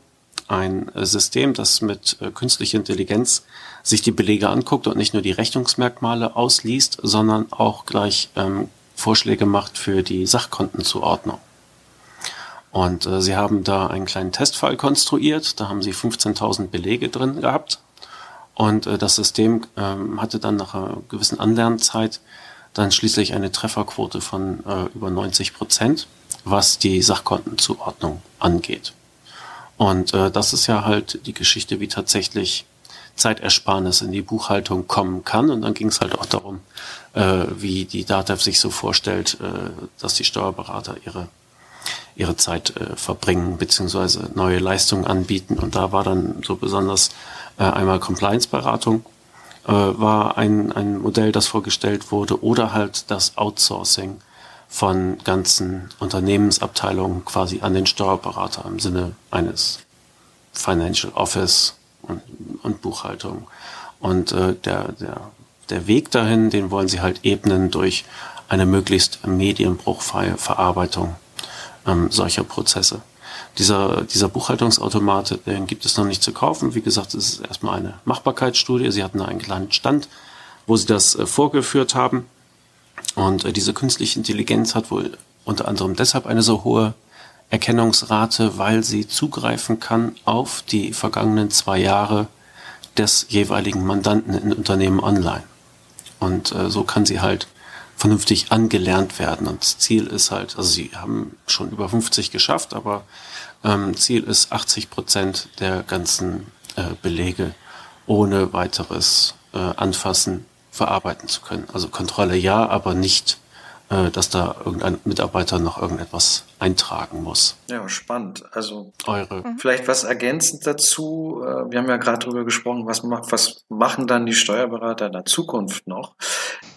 ein äh, System, das mit äh, künstlicher Intelligenz sich die Belege anguckt und nicht nur die Rechnungsmerkmale ausliest, sondern auch gleich ähm, Vorschläge macht für die Sachkontenzuordnung. Und äh, sie haben da einen kleinen Testfall konstruiert, da haben sie 15.000 Belege drin gehabt und äh, das System ähm, hatte dann nach einer gewissen Anlernzeit dann schließlich eine Trefferquote von äh, über 90 Prozent, was die Sachkontenzuordnung angeht. Und äh, das ist ja halt die Geschichte, wie tatsächlich Zeitersparnis in die Buchhaltung kommen kann. Und dann ging es halt auch darum, äh, wie die DATEV sich so vorstellt, äh, dass die Steuerberater ihre ihre Zeit äh, verbringen beziehungsweise neue Leistungen anbieten. Und da war dann so besonders äh, einmal Compliance-Beratung äh, war ein, ein Modell, das vorgestellt wurde, oder halt das Outsourcing von ganzen Unternehmensabteilungen quasi an den Steuerberater im Sinne eines Financial Office und, und Buchhaltung. Und äh, der, der, der Weg dahin, den wollen sie halt ebnen durch eine möglichst medienbruchfreie Verarbeitung ähm, solcher Prozesse. Dieser, dieser Buchhaltungsautomat, den gibt es noch nicht zu kaufen. Wie gesagt, es ist erstmal eine Machbarkeitsstudie. Sie hatten einen kleinen Stand, wo sie das äh, vorgeführt haben. Und äh, diese künstliche Intelligenz hat wohl unter anderem deshalb eine so hohe Erkennungsrate, weil sie zugreifen kann auf die vergangenen zwei Jahre des jeweiligen Mandanten in Unternehmen online. Und äh, so kann sie halt vernünftig angelernt werden. Und das Ziel ist halt, also sie haben schon über 50 geschafft, aber ähm, Ziel ist 80 Prozent der ganzen äh, Belege ohne weiteres äh, Anfassen verarbeiten zu können. Also Kontrolle ja, aber nicht, äh, dass da irgendein Mitarbeiter noch irgendetwas eintragen muss. Ja, spannend. Also eure. Mhm. Vielleicht was ergänzend dazu. Äh, wir haben ja gerade darüber gesprochen, was, macht, was machen dann die Steuerberater in der Zukunft noch?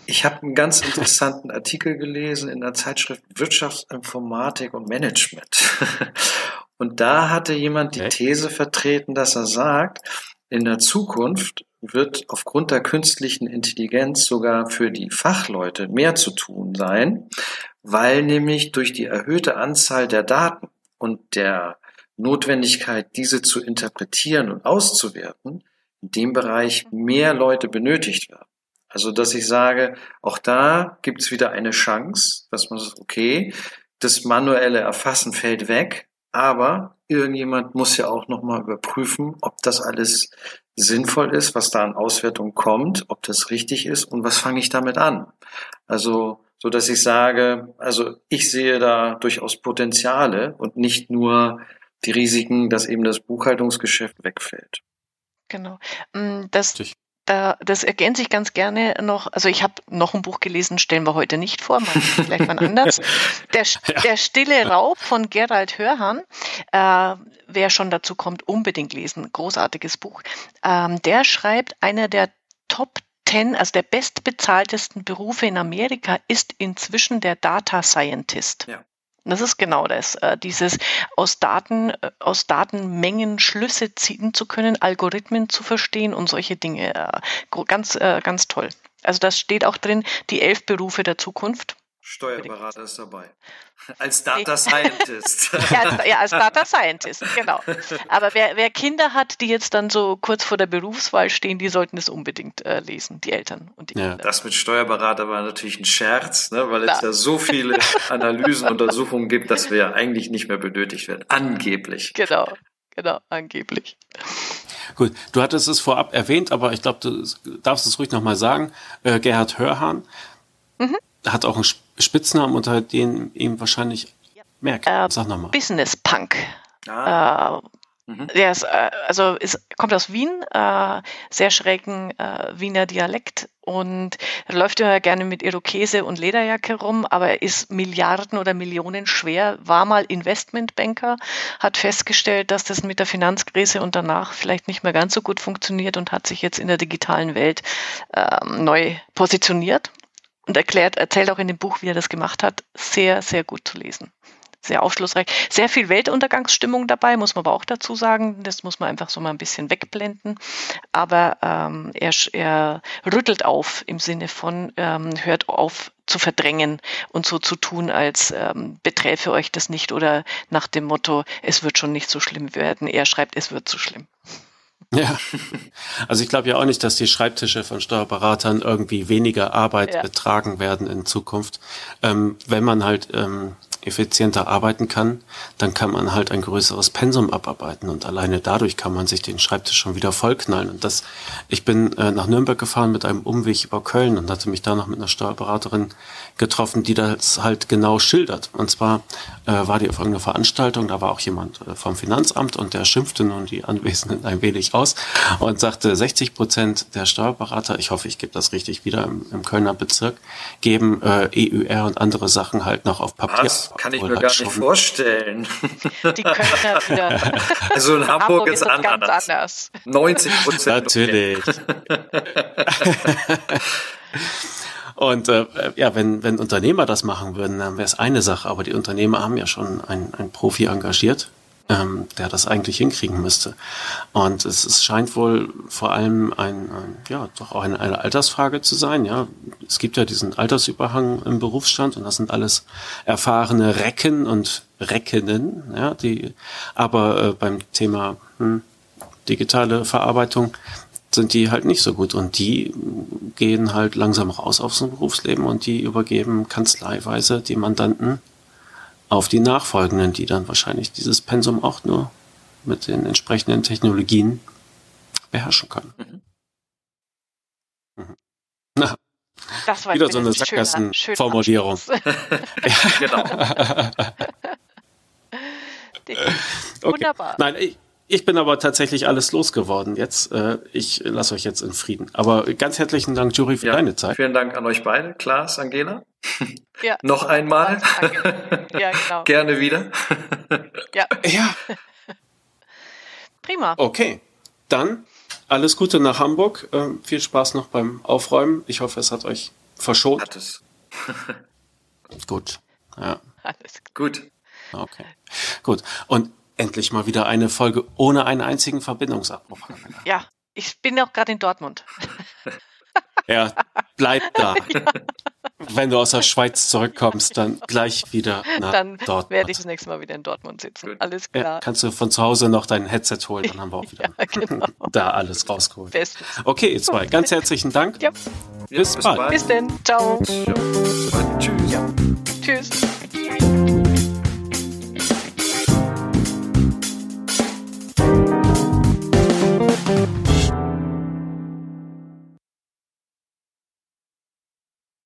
Ich habe einen ganz interessanten Artikel gelesen in der Zeitschrift Wirtschaftsinformatik und Management. Und da hatte jemand die These vertreten, dass er sagt, in der Zukunft wird aufgrund der künstlichen Intelligenz sogar für die Fachleute mehr zu tun sein, weil nämlich durch die erhöhte Anzahl der Daten und der Notwendigkeit, diese zu interpretieren und auszuwerten, in dem Bereich mehr Leute benötigt werden. Also, dass ich sage, auch da gibt es wieder eine Chance, dass man sagt, okay, das manuelle Erfassen fällt weg, aber irgendjemand muss ja auch nochmal überprüfen, ob das alles sinnvoll ist, was da an Auswertung kommt, ob das richtig ist und was fange ich damit an. Also, so dass ich sage, also ich sehe da durchaus Potenziale und nicht nur die Risiken, dass eben das Buchhaltungsgeschäft wegfällt. Genau. Mm, das, da, das ergänze ich ganz gerne noch. Also ich habe noch ein Buch gelesen, stellen wir heute nicht vor, mal vielleicht mal anders. Der, der stille Raub von Gerald Hörhan. Äh, wer schon dazu kommt, unbedingt lesen. Großartiges Buch. Ähm, der schreibt, einer der Top 10, also der bestbezahltesten Berufe in Amerika ist inzwischen der Data Scientist. Ja. Das ist genau das, äh, dieses aus Daten, äh, aus Datenmengen Schlüsse ziehen zu können, Algorithmen zu verstehen und solche Dinge. Äh, ganz, ganz toll. Also das steht auch drin, die elf Berufe der Zukunft. Steuerberater ist dabei. Als Data Scientist. ja, ja, als Data Scientist, genau. Aber wer, wer, Kinder hat, die jetzt dann so kurz vor der Berufswahl stehen, die sollten es unbedingt äh, lesen, die Eltern und die ja. Kinder. Das mit Steuerberater war natürlich ein Scherz, ne, weil Klar. es ja so viele Analysen, Untersuchungen gibt, dass wir ja eigentlich nicht mehr benötigt werden. Angeblich. Genau, genau, angeblich. Gut, du hattest es vorab erwähnt, aber ich glaube, du darfst es ruhig nochmal sagen. Äh, Gerhard Hörhahn mhm. Hat auch einen Spitznamen, unter denen ihm wahrscheinlich merkt. Äh, Sag nochmal. Business Punk. Ah. Äh, mhm. Der ist, äh, also ist, kommt aus Wien, äh, sehr schrägen äh, Wiener Dialekt und läuft ja gerne mit Irokese und Lederjacke rum, aber er ist Milliarden oder Millionen schwer, war mal Investmentbanker, hat festgestellt, dass das mit der Finanzkrise und danach vielleicht nicht mehr ganz so gut funktioniert und hat sich jetzt in der digitalen Welt ähm, neu positioniert und erklärt, erzählt auch in dem Buch, wie er das gemacht hat, sehr, sehr gut zu lesen. Sehr aufschlussreich. Sehr viel Weltuntergangsstimmung dabei, muss man aber auch dazu sagen. Das muss man einfach so mal ein bisschen wegblenden. Aber ähm, er, er rüttelt auf im Sinne von, ähm, hört auf zu verdrängen und so zu tun, als ähm, beträfe euch das nicht oder nach dem Motto, es wird schon nicht so schlimm werden. Er schreibt, es wird so schlimm. Ja, also ich glaube ja auch nicht, dass die Schreibtische von Steuerberatern irgendwie weniger Arbeit ja. betragen werden in Zukunft, ähm, wenn man halt ähm, effizienter arbeiten kann, dann kann man halt ein größeres Pensum abarbeiten und alleine dadurch kann man sich den Schreibtisch schon wieder vollknallen. Und das, ich bin äh, nach Nürnberg gefahren mit einem Umweg über Köln und hatte mich da noch mit einer Steuerberaterin getroffen, die das halt genau schildert. Und zwar äh, war die auf irgendeiner Veranstaltung, da war auch jemand äh, vom Finanzamt und der schimpfte nun die Anwesenden ein wenig aus und sagte, 60 Prozent der Steuerberater, ich hoffe, ich gebe das richtig wieder im, im Kölner Bezirk, geben äh, EUR und andere Sachen halt noch auf Papier. Was? Kann ich mir gar nicht vorstellen. Die Kölner wieder. Also in Hamburg, Hamburg ist es anders. ganz anders. 90 Prozent. Natürlich. Und äh, ja, wenn, wenn Unternehmer das machen würden, dann wäre es eine Sache, aber die Unternehmer haben ja schon einen, einen Profi engagiert ähm, der das eigentlich hinkriegen müsste. Und es, es scheint wohl vor allem ein, ein ja, doch auch eine, eine Altersfrage zu sein. Ja, es gibt ja diesen Altersüberhang im Berufsstand und das sind alles erfahrene Recken und Reckenen, ja, die aber äh, beim Thema hm, digitale Verarbeitung sind die halt nicht so gut und die gehen halt langsam raus aus dem Berufsleben und die übergeben kanzleiweise die Mandanten auf die Nachfolgenden, die dann wahrscheinlich dieses Pensum auch nur mit den entsprechenden Technologien beherrschen können. Mhm. Mhm. Na, das war wieder so eine Sackgassenformulierung. ja, genau. Wunderbar. Okay. Nein, ich, ich bin aber tatsächlich alles losgeworden jetzt. Äh, ich lasse euch jetzt in Frieden. Aber ganz herzlichen Dank, Jury, für ja, deine Zeit. Vielen Dank an euch beide, Klaas, Angela. Ja. Noch einmal. Ja, genau. Gerne wieder. ja. ja. Prima. Okay. Dann alles Gute nach Hamburg. Ähm, viel Spaß noch beim Aufräumen. Ich hoffe, es hat euch verschont. Hat es. Gut. Ja. Alles gut. Okay. Gut. Und endlich mal wieder eine Folge ohne einen einzigen Verbindungsabbruch. Ja, ich bin auch gerade in Dortmund. Ja, bleib da. Ja. Wenn du aus der Schweiz zurückkommst, dann gleich wieder nach Dann Dortmund. werde ich das nächste Mal wieder in Dortmund sitzen. Alles klar. Ja, kannst du von zu Hause noch dein Headset holen, dann haben wir auch wieder ja, genau. da alles rausgeholt. Bestes. Okay, ihr zwei, ganz herzlichen Dank. Ja. Bis, bis bald. bald. Bis denn. Ciao. Tschüss.